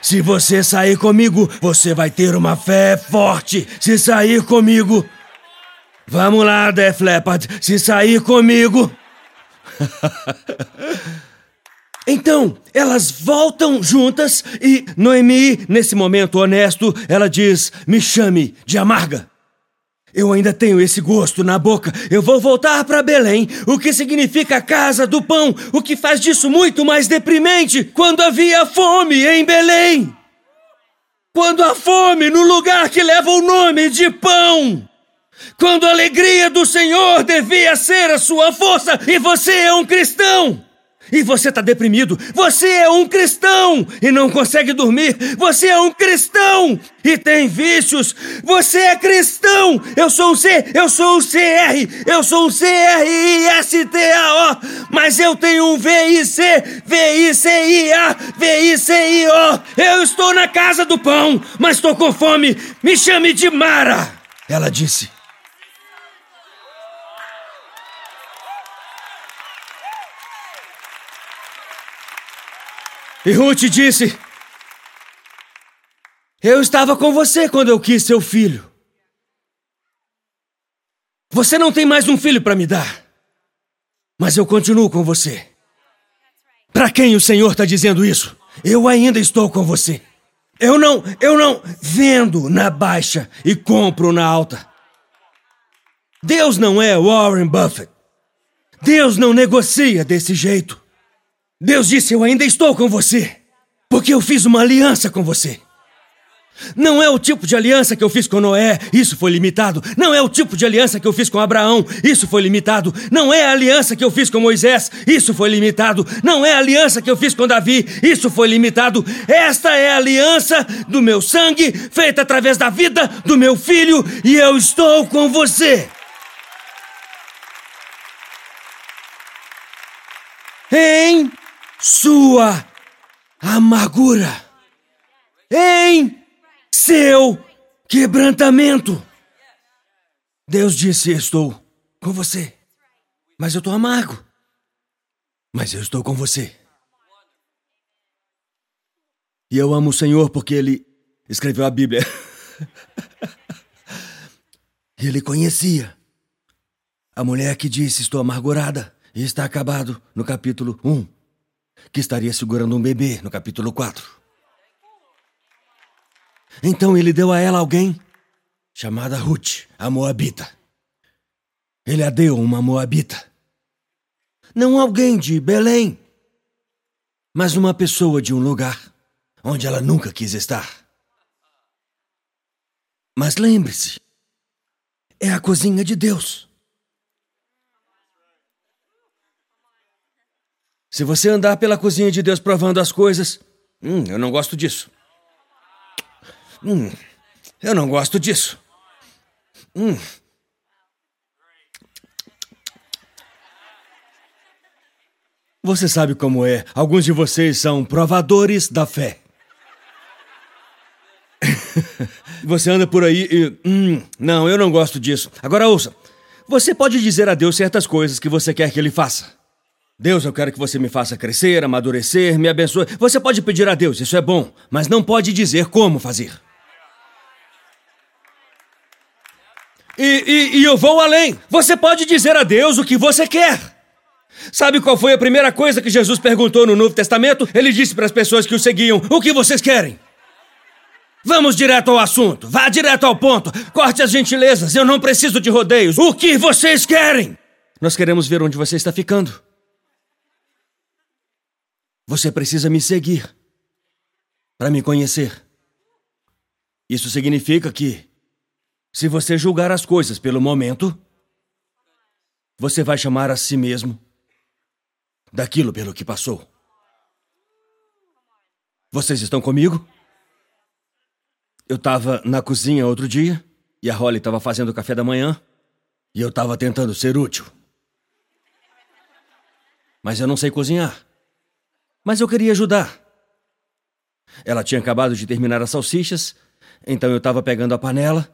Se você sair comigo, você vai ter uma fé forte. Se sair comigo. Vamos lá, Def Leppard. Se sair comigo. Então, elas voltam juntas e Noemi, nesse momento honesto, ela diz: Me chame de amarga. Eu ainda tenho esse gosto na boca. Eu vou voltar para Belém, o que significa casa do pão, o que faz disso muito mais deprimente quando havia fome em Belém. Quando há fome no lugar que leva o nome de pão. Quando a alegria do Senhor devia ser a sua força e você é um cristão. E você está deprimido. Você é um cristão e não consegue dormir. Você é um cristão e tem vícios. Você é cristão. Eu sou um C, eu sou um CR, eu sou um C-R-I-S-T-A-O. Mas eu tenho um V-I-C, V-I-C-I-A, V-I-C-I-O. Eu estou na casa do pão, mas estou com fome. Me chame de Mara. Ela disse. E Ruth disse: Eu estava com você quando eu quis seu filho. Você não tem mais um filho para me dar, mas eu continuo com você. Para quem o Senhor está dizendo isso? Eu ainda estou com você. Eu não, eu não vendo na baixa e compro na alta. Deus não é Warren Buffett. Deus não negocia desse jeito. Deus disse: Eu ainda estou com você, porque eu fiz uma aliança com você. Não é o tipo de aliança que eu fiz com Noé, isso foi limitado. Não é o tipo de aliança que eu fiz com Abraão, isso foi limitado. Não é a aliança que eu fiz com Moisés, isso foi limitado. Não é a aliança que eu fiz com Davi, isso foi limitado. Esta é a aliança do meu sangue, feita através da vida do meu filho, e eu estou com você. Em sua amargura, em seu quebrantamento. Deus disse: Estou com você, mas eu estou amargo. Mas eu estou com você. E eu amo o Senhor porque Ele escreveu a Bíblia. e Ele conhecia a mulher que disse: Estou amargurada e está acabado no capítulo 1 que estaria segurando um bebê no capítulo 4. Então ele deu a ela alguém chamada Ruth, a Moabita. Ele a deu uma Moabita. Não alguém de Belém, mas uma pessoa de um lugar onde ela nunca quis estar. Mas lembre-se, é a cozinha de Deus. Se você andar pela cozinha de Deus provando as coisas, hum, eu não gosto disso. Hum, eu não gosto disso. Hum. Você sabe como é. Alguns de vocês são provadores da fé. você anda por aí e. Hum, não, eu não gosto disso. Agora ouça. Você pode dizer a Deus certas coisas que você quer que ele faça. Deus, eu quero que você me faça crescer, amadurecer, me abençoe. Você pode pedir a Deus, isso é bom, mas não pode dizer como fazer. E, e, e eu vou além. Você pode dizer a Deus o que você quer. Sabe qual foi a primeira coisa que Jesus perguntou no Novo Testamento? Ele disse para as pessoas que o seguiam: O que vocês querem? Vamos direto ao assunto. Vá direto ao ponto. Corte as gentilezas. Eu não preciso de rodeios. O que vocês querem? Nós queremos ver onde você está ficando. Você precisa me seguir para me conhecer. Isso significa que Se você julgar as coisas pelo momento, você vai chamar a si mesmo daquilo pelo que passou. Vocês estão comigo? Eu estava na cozinha outro dia e a Holly estava fazendo o café da manhã e eu estava tentando ser útil. Mas eu não sei cozinhar. Mas eu queria ajudar. Ela tinha acabado de terminar as salsichas, então eu estava pegando a panela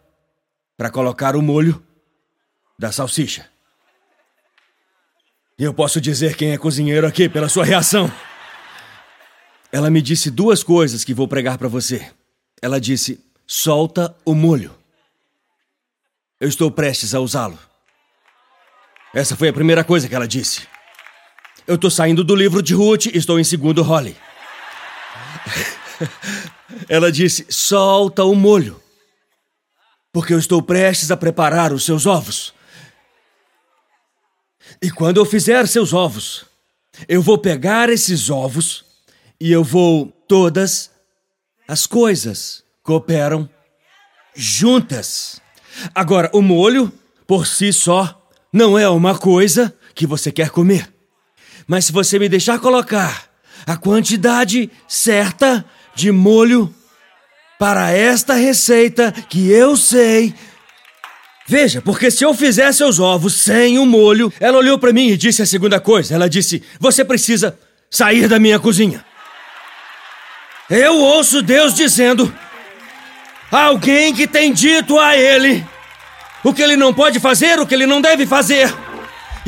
para colocar o molho da salsicha. E eu posso dizer quem é cozinheiro aqui pela sua reação. Ela me disse duas coisas que vou pregar para você. Ela disse: solta o molho. Eu estou prestes a usá-lo. Essa foi a primeira coisa que ela disse. Eu estou saindo do livro de Ruth estou em segundo Holly. Ela disse: solta o molho porque eu estou prestes a preparar os seus ovos. E quando eu fizer seus ovos, eu vou pegar esses ovos e eu vou. Todas as coisas cooperam juntas. Agora, o molho, por si só, não é uma coisa que você quer comer. Mas se você me deixar colocar a quantidade certa de molho para esta receita que eu sei. Veja, porque se eu fizesse os ovos sem o molho, ela olhou para mim e disse a segunda coisa. Ela disse: Você precisa sair da minha cozinha. Eu ouço Deus dizendo: Alguém que tem dito a ele o que ele não pode fazer, o que ele não deve fazer.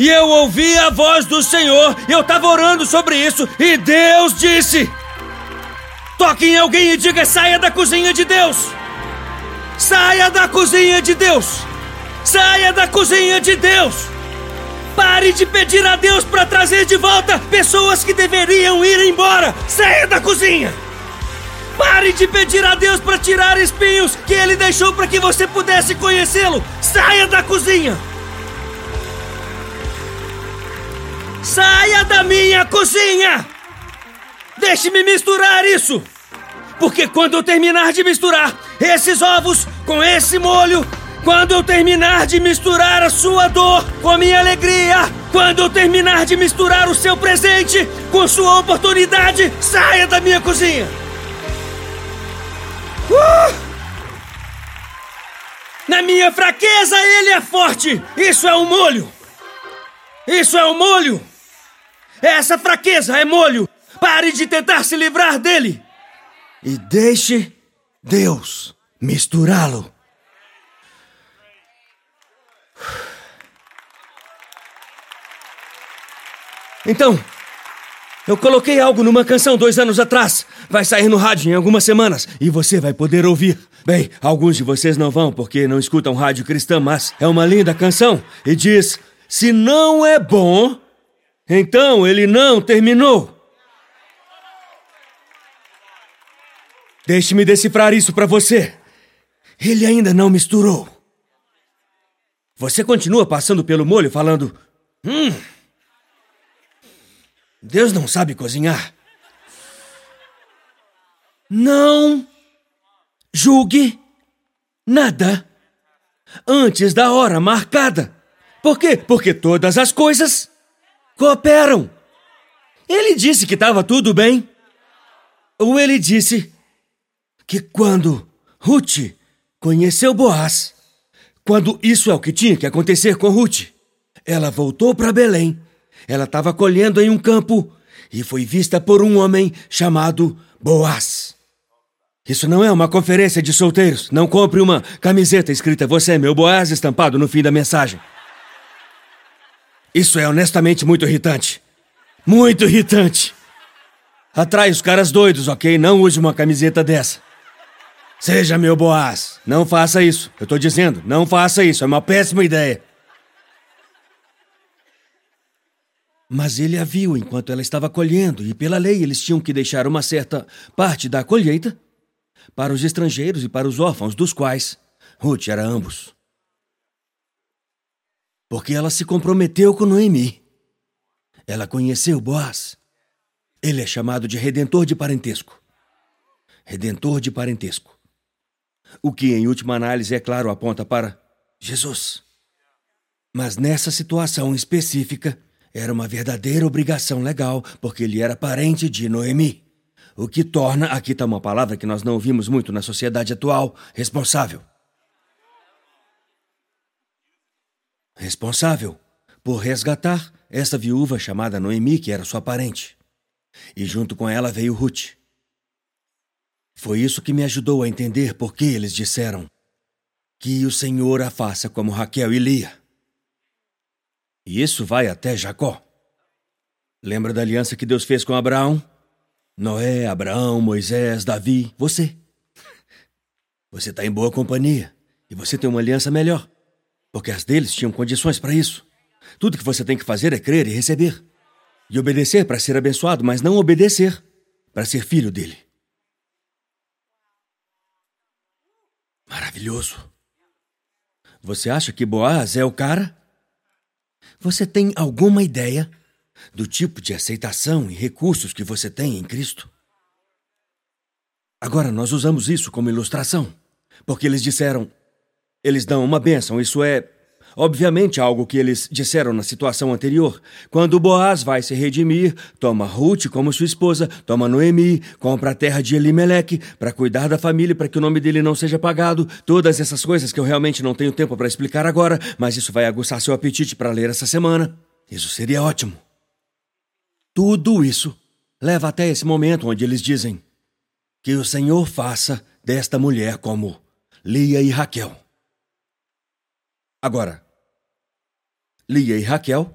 E eu ouvi a voz do Senhor, eu estava orando sobre isso, e Deus disse: Toque em alguém e diga: saia da cozinha de Deus! Saia da cozinha de Deus! Saia da cozinha de Deus! Pare de pedir a Deus para trazer de volta pessoas que deveriam ir embora! Saia da cozinha! Pare de pedir a Deus para tirar espinhos que Ele deixou para que você pudesse conhecê-lo! Saia da cozinha! Saia da minha cozinha! Deixe-me misturar isso! Porque quando eu terminar de misturar esses ovos com esse molho, quando eu terminar de misturar a sua dor com a minha alegria, quando eu terminar de misturar o seu presente com sua oportunidade, saia da minha cozinha! Uh! Na minha fraqueza ele é forte! Isso é um molho! Isso é um molho! Essa fraqueza é molho! Pare de tentar se livrar dele! E deixe Deus misturá-lo. Então, eu coloquei algo numa canção dois anos atrás. Vai sair no rádio em algumas semanas e você vai poder ouvir. Bem, alguns de vocês não vão porque não escutam rádio cristã, mas é uma linda canção e diz: Se não é bom, então ele não terminou. Deixe-me decifrar isso para você. Ele ainda não misturou. Você continua passando pelo molho falando: Hum. Deus não sabe cozinhar. Não julgue nada antes da hora marcada. Por quê? Porque todas as coisas cooperam. Ele disse que estava tudo bem. Ou ele disse que quando Ruth conheceu Boaz, quando isso é o que tinha que acontecer com Ruth, ela voltou para Belém. Ela estava colhendo em um campo e foi vista por um homem chamado Boaz. Isso não é uma conferência de solteiros. Não compre uma camiseta escrita Você é meu Boaz estampado no fim da mensagem. Isso é honestamente muito irritante. Muito irritante. Atrai os caras doidos, ok? Não use uma camiseta dessa. Seja meu Boaz. Não faça isso. Eu tô dizendo, não faça isso. É uma péssima ideia. Mas ele a viu enquanto ela estava colhendo, e pela lei eles tinham que deixar uma certa parte da colheita para os estrangeiros e para os órfãos, dos quais Ruth era ambos. Porque ela se comprometeu com Noemi. Ela conheceu Boaz. Ele é chamado de redentor de parentesco. Redentor de parentesco. o que, em última análise, é claro, aponta para Jesus. Mas nessa situação específica, era uma verdadeira obrigação legal, porque ele era parente de Noemi. O que torna, aqui está uma palavra que nós não ouvimos muito na sociedade atual, responsável. Responsável por resgatar essa viúva chamada Noemi, que era sua parente. E junto com ela veio Ruth. Foi isso que me ajudou a entender por que eles disseram que o Senhor a faça como Raquel e Lia. E isso vai até Jacó. Lembra da aliança que Deus fez com Abraão? Noé, Abraão, Moisés, Davi, você. Você está em boa companhia e você tem uma aliança melhor, porque as deles tinham condições para isso. Tudo que você tem que fazer é crer e receber. E obedecer para ser abençoado, mas não obedecer para ser filho dele. Maravilhoso. Você acha que Boaz é o cara? Você tem alguma ideia do tipo de aceitação e recursos que você tem em Cristo? Agora, nós usamos isso como ilustração, porque eles disseram: eles dão uma bênção, isso é Obviamente, algo que eles disseram na situação anterior. Quando Boaz vai se redimir, toma Ruth como sua esposa, toma Noemi, compra a terra de Elimeleque para cuidar da família para que o nome dele não seja pagado. Todas essas coisas que eu realmente não tenho tempo para explicar agora, mas isso vai aguçar seu apetite para ler essa semana. Isso seria ótimo. Tudo isso leva até esse momento onde eles dizem que o Senhor faça desta mulher como Lia e Raquel. Agora, Lia e Raquel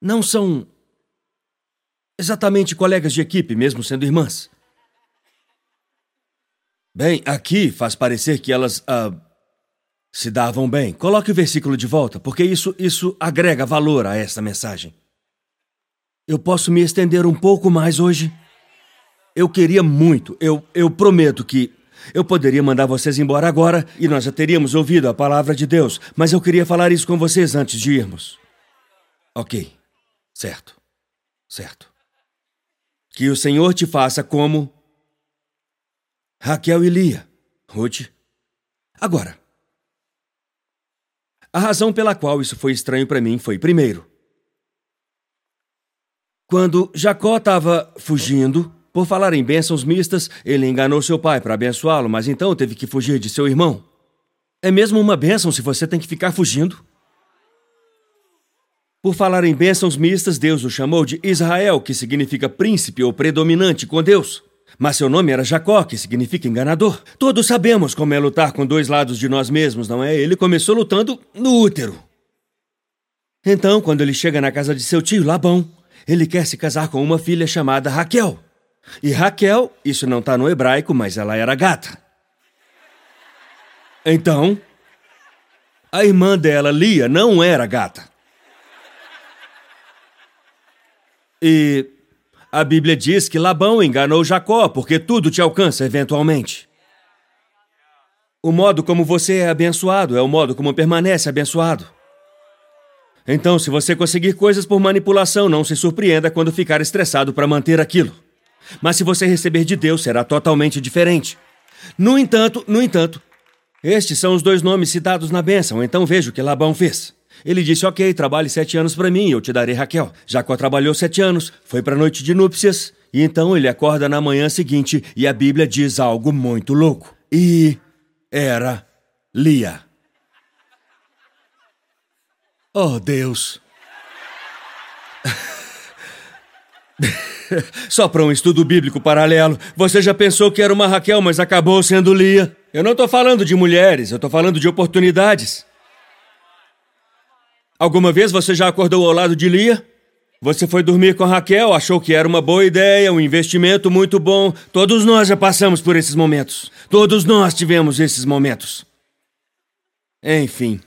não são exatamente colegas de equipe, mesmo sendo irmãs. Bem, aqui faz parecer que elas uh, se davam bem. Coloque o versículo de volta, porque isso, isso agrega valor a esta mensagem. Eu posso me estender um pouco mais hoje? Eu queria muito, eu, eu prometo que eu poderia mandar vocês embora agora e nós já teríamos ouvido a palavra de Deus, mas eu queria falar isso com vocês antes de irmos. Ok, certo, certo. Que o Senhor te faça como Raquel e Lia, Ruth. Agora, a razão pela qual isso foi estranho para mim foi, primeiro, quando Jacó estava fugindo, por falar em bênçãos mistas, ele enganou seu pai para abençoá-lo, mas então teve que fugir de seu irmão. É mesmo uma bênção se você tem que ficar fugindo? Por falar em bênçãos mistas, Deus o chamou de Israel, que significa príncipe ou predominante com Deus. Mas seu nome era Jacó, que significa enganador. Todos sabemos como é lutar com dois lados de nós mesmos, não é? Ele começou lutando no útero. Então, quando ele chega na casa de seu tio Labão, ele quer se casar com uma filha chamada Raquel. E Raquel, isso não está no hebraico, mas ela era gata. Então, a irmã dela, Lia, não era gata. E a Bíblia diz que Labão enganou Jacó, porque tudo te alcança eventualmente. O modo como você é abençoado é o modo como permanece abençoado. Então, se você conseguir coisas por manipulação, não se surpreenda quando ficar estressado para manter aquilo. Mas se você receber de Deus, será totalmente diferente. No entanto, no entanto, estes são os dois nomes citados na bênção, então veja o que Labão fez. Ele disse: Ok, trabalhe sete anos para mim, eu te darei Raquel. Jacó trabalhou sete anos, foi para a noite de núpcias, e então ele acorda na manhã seguinte e a Bíblia diz algo muito louco. E era Lia. Oh, Deus! Só para um estudo bíblico paralelo. Você já pensou que era uma Raquel, mas acabou sendo Lia. Eu não estou falando de mulheres, eu estou falando de oportunidades. Alguma vez você já acordou ao lado de Lia? Você foi dormir com Raquel, achou que era uma boa ideia, um investimento muito bom. Todos nós já passamos por esses momentos. Todos nós tivemos esses momentos. Enfim.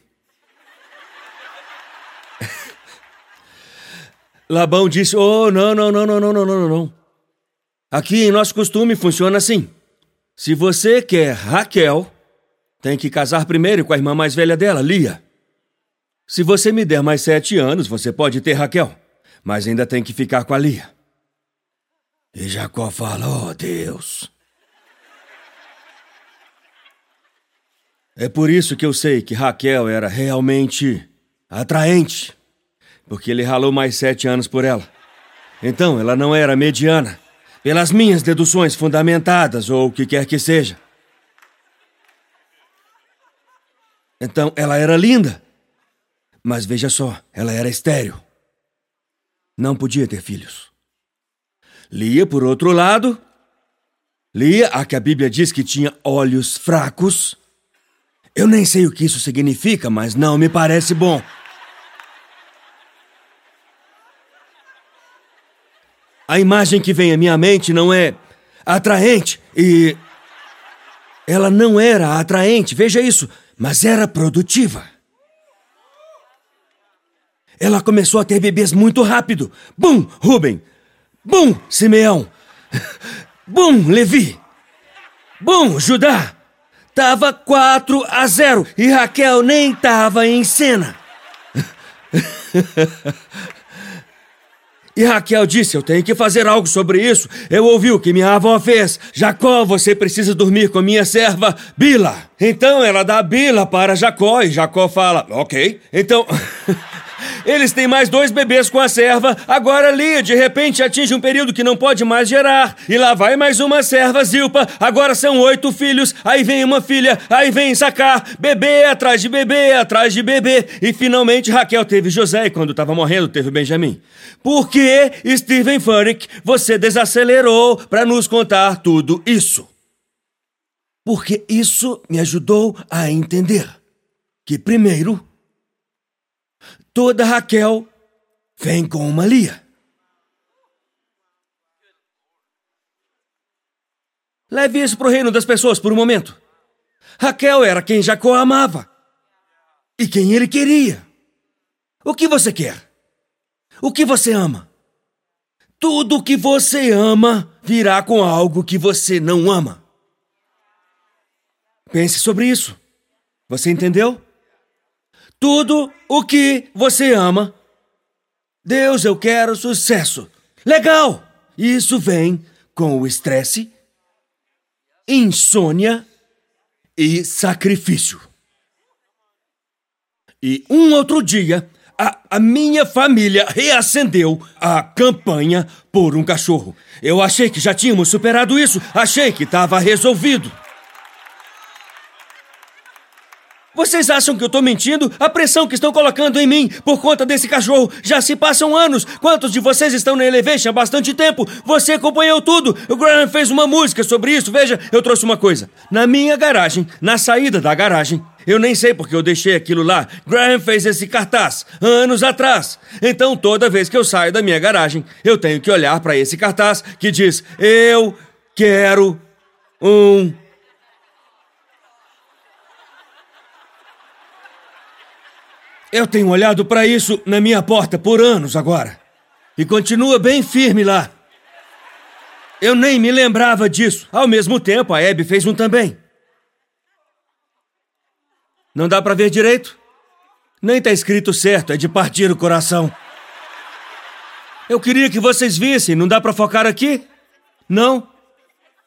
Labão disse: Oh, não, não, não, não, não, não, não, não. Aqui em nosso costume funciona assim. Se você quer Raquel, tem que casar primeiro com a irmã mais velha dela, Lia. Se você me der mais sete anos, você pode ter Raquel, mas ainda tem que ficar com a Lia. E Jacó fala: Oh, Deus. É por isso que eu sei que Raquel era realmente atraente. Porque ele ralou mais sete anos por ela. Então, ela não era mediana. Pelas minhas deduções fundamentadas, ou o que quer que seja. Então, ela era linda. Mas veja só, ela era estéril. Não podia ter filhos. Lia, por outro lado, Lia, a que a Bíblia diz que tinha olhos fracos. Eu nem sei o que isso significa, mas não me parece bom. A imagem que vem à minha mente não é atraente e. Ela não era atraente, veja isso, mas era produtiva. Ela começou a ter bebês muito rápido. Bum, Ruben! Bum, Simeão! Bum, Levi! Bum, Judá! Tava 4 a 0 e Raquel nem tava em cena. E Raquel disse: Eu tenho que fazer algo sobre isso. Eu ouvi o que minha avó fez. Jacó, você precisa dormir com minha serva Bila. Então ela dá Bila para Jacó e Jacó fala: Ok. Então. Eles têm mais dois bebês com a serva. Agora Lia, de repente, atinge um período que não pode mais gerar. E lá vai mais uma serva, Zilpa. Agora são oito filhos. Aí vem uma filha. Aí vem Sacar. Bebê atrás de bebê, atrás de bebê. E finalmente Raquel teve José e quando estava morrendo teve Benjamim. Por que, Stephen Furtick, você desacelerou para nos contar tudo isso? Porque isso me ajudou a entender que, primeiro, toda Raquel vem com uma Lia. Leve isso para o reino das pessoas por um momento. Raquel era quem Jacó amava e quem ele queria. O que você quer? O que você ama? Tudo que você ama virá com algo que você não ama. Pense sobre isso. Você entendeu? Tudo o que você ama. Deus, eu quero sucesso. Legal! Isso vem com o estresse, insônia e sacrifício. E um outro dia, a, a, minha família reacendeu a campanha por um cachorro. Eu achei que já tínhamos superado isso, achei que estava resolvido. Vocês acham que eu tô mentindo? A pressão que estão colocando em mim por conta desse cachorro já se passam anos. Quantos de vocês estão na Elevation há bastante tempo? Você acompanhou tudo. O Graham fez uma música sobre isso. Veja, eu trouxe uma coisa. Na minha garagem, na saída da garagem, eu nem sei porque eu deixei aquilo lá. Graham fez esse cartaz anos atrás. Então, toda vez que eu saio da minha garagem, eu tenho que olhar para esse cartaz que diz: Eu quero um Eu tenho olhado para isso na minha porta por anos agora. E continua bem firme lá. Eu nem me lembrava disso. Ao mesmo tempo, a Abby fez um também. Não dá para ver direito? Nem tá escrito certo, é de partir o coração. Eu queria que vocês vissem, não dá para focar aqui? Não?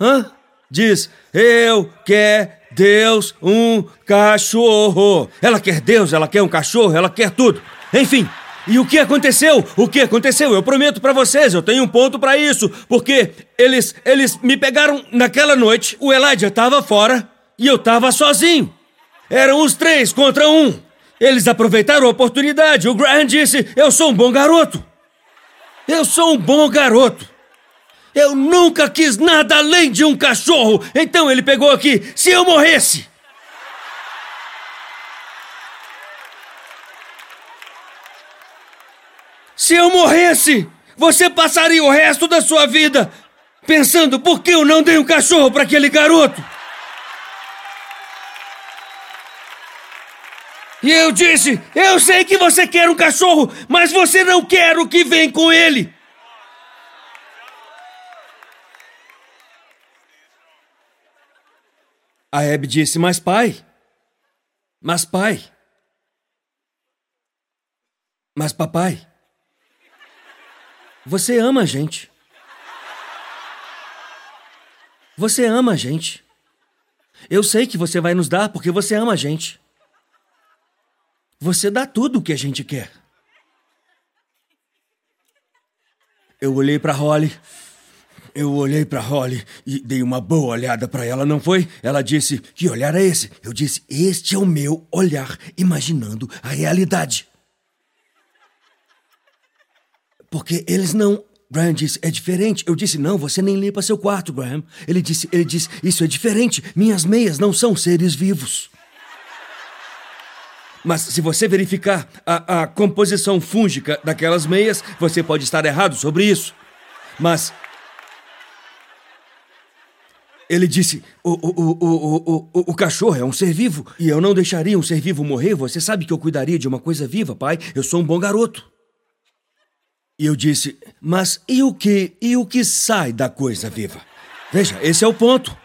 Hã? Diz: Eu quero Deus um cachorro. Ela quer Deus, ela quer um cachorro, ela quer tudo. Enfim, e o que aconteceu? O que aconteceu? Eu prometo para vocês, eu tenho um ponto para isso, porque eles eles me pegaram naquela noite. O Elijah estava fora e eu estava sozinho. Eram os três contra um. Eles aproveitaram a oportunidade. O Graham disse: "Eu sou um bom garoto. Eu sou um bom garoto." Eu nunca quis nada além de um cachorro. Então ele pegou aqui. Se eu morresse. Se eu morresse, você passaria o resto da sua vida pensando por que eu não dei um cachorro para aquele garoto. E eu disse: Eu sei que você quer um cachorro, mas você não quer o que vem com ele. A Hebe disse: Mas pai, mas pai, mas papai, você ama a gente. Você ama a gente. Eu sei que você vai nos dar porque você ama a gente. Você dá tudo o que a gente quer. Eu olhei para Holly. Eu olhei para Holly e dei uma boa olhada para ela, não foi? Ela disse: Que olhar é esse? Eu disse: Este é o meu olhar, imaginando a realidade. Porque eles não. Graham disse: É diferente. Eu disse: Não, você nem limpa seu quarto, Graham. Ele disse: Ele disse: Isso é diferente. Minhas meias não são seres vivos. Mas se você verificar a, a composição fúngica daquelas meias, você pode estar errado sobre isso. Mas ele disse: o, o, o, o, o, cachorro é um ser vivo e eu não deixaria um ser vivo morrer. Você sabe que eu cuidaria de uma coisa viva, pai. Eu sou um bom garoto. E eu disse: Mas e o que e o que sai da coisa viva? Veja, esse é o ponto.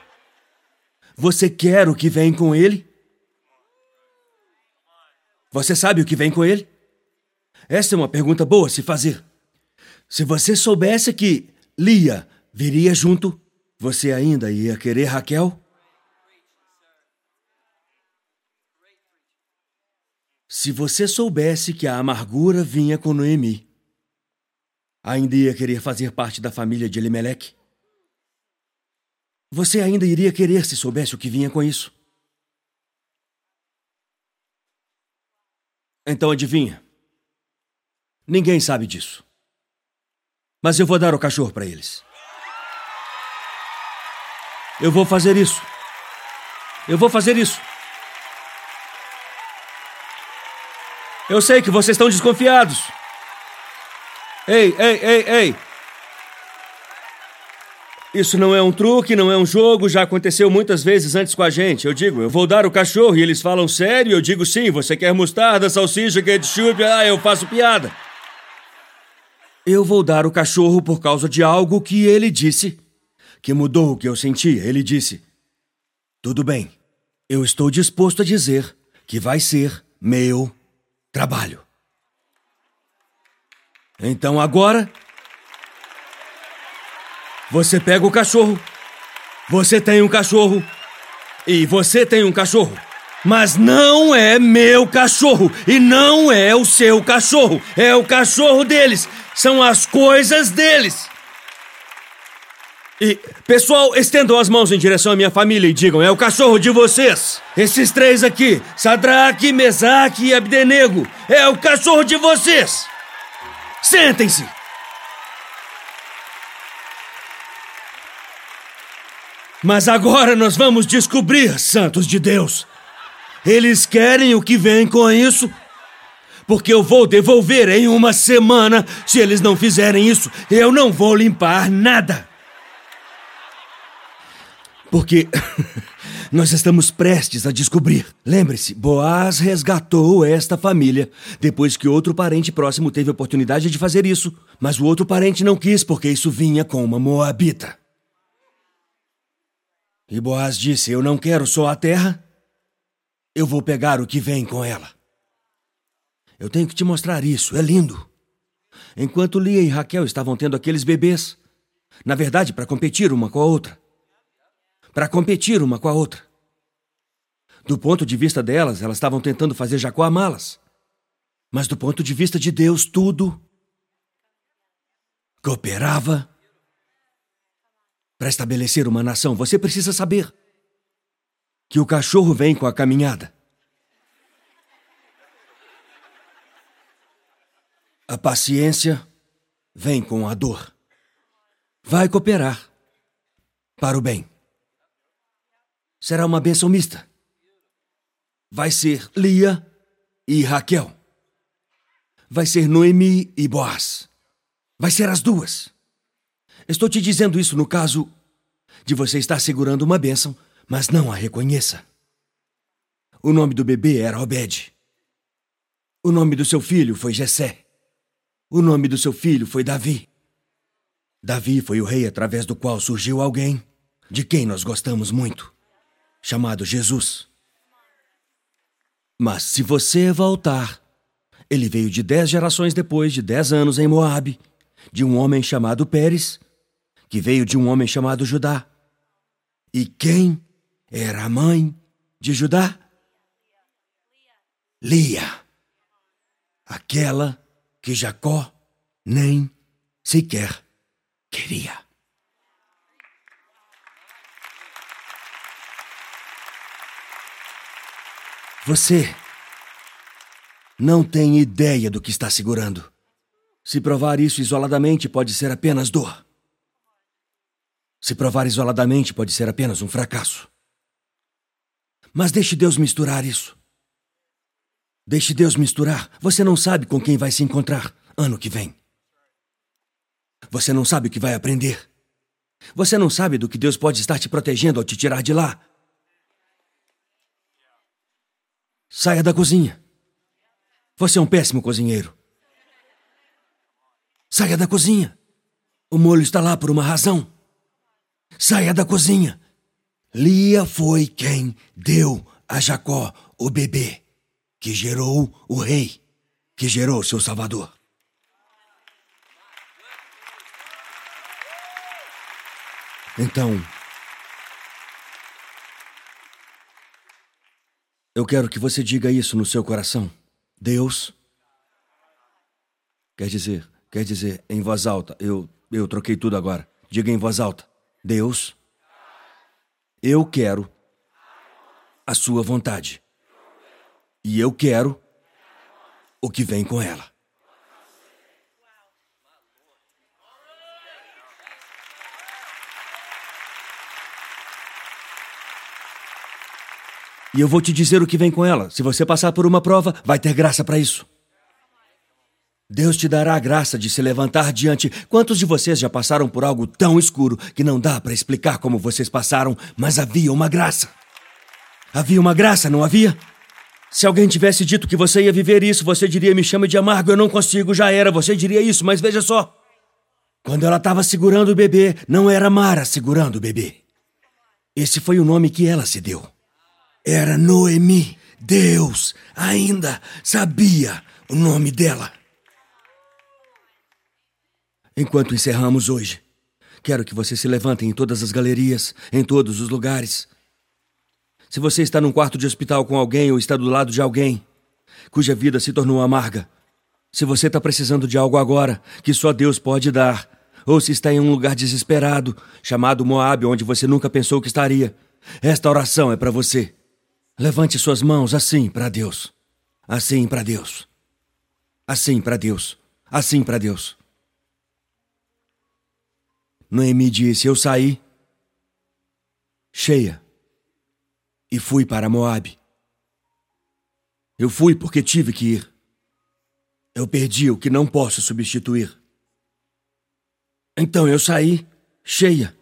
Você quer o que vem com ele? Você sabe o que vem com ele? Essa é uma pergunta boa se fazer. Se você soubesse que Lia viria junto, você ainda ia querer Raquel? Se você soubesse que a amargura vinha com Noemi, ainda ia querer fazer parte da família de Elimelec? Você ainda iria querer se soubesse o que vinha com isso? Então adivinha? Ninguém sabe disso. Mas eu vou dar o cachorro para eles. Eu vou fazer isso. Eu vou fazer isso. Eu sei que vocês estão desconfiados. Ei, ei, ei, ei. Isso não é um truque, não é um jogo, já aconteceu muitas vezes antes com a gente. Eu digo, eu vou dar o cachorro e eles falam sério, eu digo sim, você quer mostarda, salsicha, ketchup, ah, eu faço piada. Eu vou dar o cachorro por causa de algo que ele disse, que mudou o que eu sentia. Ele disse: Tudo bem, eu estou disposto a dizer que vai ser meu trabalho. Então agora você pega o cachorro. Você tem um cachorro. E você tem um cachorro. Mas não é meu cachorro. E não é o seu cachorro. É o cachorro deles. São as coisas deles. E, pessoal, estendam as mãos em direção à minha família e digam: é o cachorro de vocês. Esses três aqui, Sadraque, Mesaque e Abdenego, é o cachorro de vocês. Sentem-se. Mas agora nós vamos descobrir, santos de Deus. Eles querem o que vem com isso? Porque eu vou devolver em uma semana. Se eles não fizerem isso, eu não vou limpar nada. Porque nós estamos prestes a descobrir. Lembre-se, Boaz resgatou esta família depois que outro parente próximo teve a oportunidade de fazer isso, mas o outro parente não quis porque isso vinha com uma moabita. E Boaz disse: Eu não quero só a terra, eu vou pegar o que vem com ela. Eu tenho que te mostrar isso, é lindo. Enquanto Lia e Raquel estavam tendo aqueles bebês, na verdade, para competir uma com a outra. Para competir uma com a outra. Do ponto de vista delas, elas estavam tentando fazer Jacó amá-las. Mas do ponto de vista de Deus, tudo cooperava para estabelecer uma nação, você precisa saber que o cachorro vem com a caminhada. A paciência vem com a dor. Vai cooperar para o bem. Será uma bênção mista. Vai ser Lia e Raquel. Vai ser Noemi e Boaz. Vai ser as duas. Estou te dizendo isso no caso de você estar segurando uma bênção, mas não a reconheça. O nome do bebê era Obed. O nome do seu filho foi Jessé. O nome do seu filho foi Davi. Davi foi o rei através do qual surgiu alguém de quem nós gostamos muito, chamado Jesus. Mas se você voltar, ele veio de dez gerações depois de dez anos em Moabe, de um homem chamado Pérez, que veio de um homem chamado Judá. E quem era a mãe de Judá? Lia, aquela que Jacó nem sequer queria. Você não tem ideia do que está segurando. Se provar isso isoladamente, pode ser apenas dor. Se provar isoladamente, pode ser apenas um fracasso. Mas deixe Deus misturar isso. Deixe Deus misturar. Você não sabe com quem vai se encontrar ano que vem. Você não sabe o que vai aprender. Você não sabe do que Deus pode estar te protegendo ao te tirar de lá. Saia da cozinha. Você é um péssimo cozinheiro. Saia da cozinha. O molho está lá por uma razão. Saia da cozinha. Lia foi quem deu a Jacó o bebê, que gerou o rei, que gerou seu salvador. Então, eu quero que você diga isso no seu coração. Deus quer dizer, quer dizer em voz alta. Eu eu troquei tudo agora. Diga em voz alta. Deus, eu quero a sua vontade. E eu quero o que vem com ela. E eu vou te dizer o que vem com ela. Se você passar por uma prova, vai ter graça para isso. Deus te dará a graça de se levantar diante. Quantos de vocês já passaram por algo tão escuro que não dá para explicar como vocês passaram, mas havia uma graça? Havia uma graça, não havia? Se alguém tivesse dito que você ia viver isso, você diria: Me chame de amargo, eu não consigo, já era. Você diria isso, mas veja só. Quando ela estava segurando o bebê, não era Mara segurando o bebê. Esse foi o nome que ela se deu. Era Noemi. Deus ainda sabia o nome dela. Enquanto encerramos hoje, quero que você se levante em todas as galerias, em todos os lugares. Se você está num quarto de hospital com alguém ou está do lado de alguém cuja vida se tornou amarga, se você está precisando de algo agora que só Deus pode dar, ou se está em um lugar desesperado, chamado Moab, onde você nunca pensou que estaria, esta oração é para você. Levante suas mãos assim para Deus. Assim para Deus. Assim para Deus. Assim para Deus. Noemi disse: Eu saí cheia e fui para Moabe. Eu fui porque tive que ir. Eu perdi o que não posso substituir. Então eu saí cheia.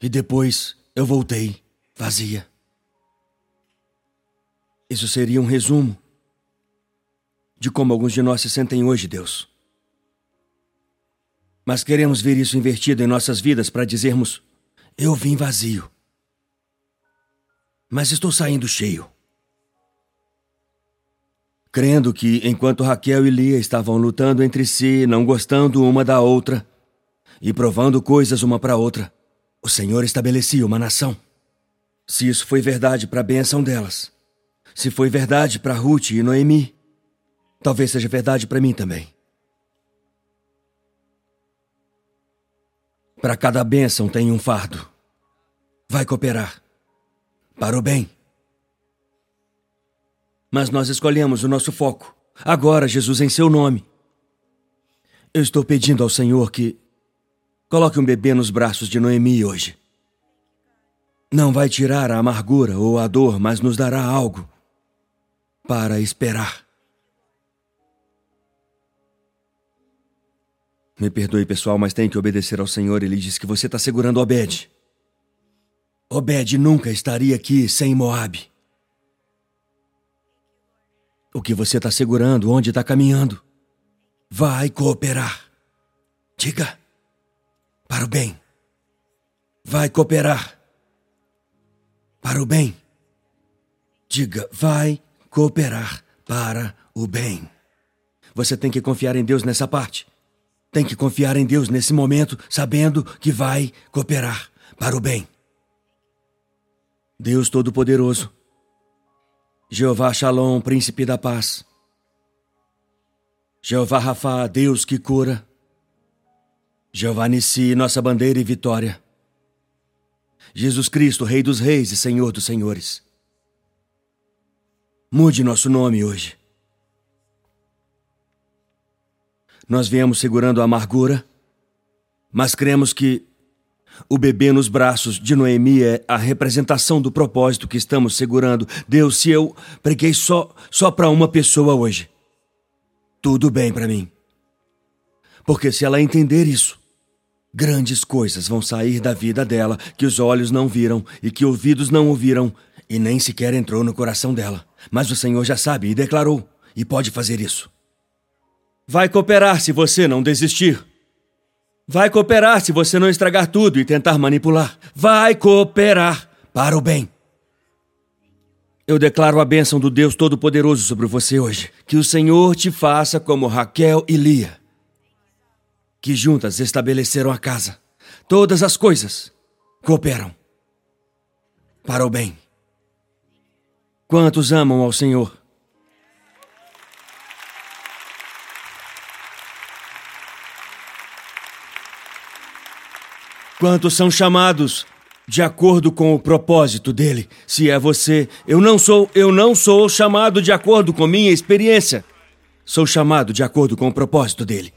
E depois eu voltei vazia. Isso seria um resumo de como alguns de nós se sentem hoje, Deus. Mas queremos ver isso invertido em nossas vidas para dizermos: Eu vim vazio, mas estou saindo cheio. Crendo que, enquanto Raquel e Lia estavam lutando entre si, não gostando uma da outra e provando coisas uma para outra, o Senhor estabelecia uma nação. Se isso foi verdade para a bênção delas, se foi verdade para Ruth e Noemi, talvez seja verdade para mim também. Para cada bênção tem um fardo. Vai cooperar. Para o bem. Mas nós escolhemos o nosso foco. Agora, Jesus, em seu nome. Eu estou pedindo ao Senhor que coloque um bebê nos braços de Noemi hoje. Não vai tirar a amargura ou a dor, mas nos dará algo para esperar. Me perdoe, pessoal, mas tem que obedecer ao Senhor. Ele diz que você está segurando Obed. Obed nunca estaria aqui sem Moabe. O que você está segurando, onde está caminhando, vai cooperar. Diga, para o bem. Vai cooperar. Para o bem. Diga, vai cooperar para o bem. Você tem que confiar em Deus nessa parte. Tem que confiar em Deus nesse momento, sabendo que vai cooperar para o bem. Deus Todo-Poderoso, Jeová Shalom, Príncipe da Paz, Jeová Rafa, Deus que cura, Jeová Nissi, nossa bandeira e vitória, Jesus Cristo, Rei dos Reis e Senhor dos Senhores. Mude nosso nome hoje. Nós viemos segurando a amargura, mas cremos que o bebê nos braços de Noemi é a representação do propósito que estamos segurando. Deus, se eu preguei só só para uma pessoa hoje, tudo bem para mim. Porque se ela entender isso, grandes coisas vão sair da vida dela que os olhos não viram e que ouvidos não ouviram e nem sequer entrou no coração dela. Mas o Senhor já sabe e declarou e pode fazer isso. Vai cooperar se você não desistir. Vai cooperar se você não estragar tudo e tentar manipular. Vai cooperar para o bem. Eu declaro a bênção do Deus Todo-Poderoso sobre você hoje. Que o Senhor te faça como Raquel e Lia, que juntas estabeleceram a casa. Todas as coisas cooperam para o bem. Quantos amam ao Senhor? Quantos são chamados de acordo com o propósito dele? Se é você, eu não sou, eu não sou chamado de acordo com minha experiência. Sou chamado de acordo com o propósito dele.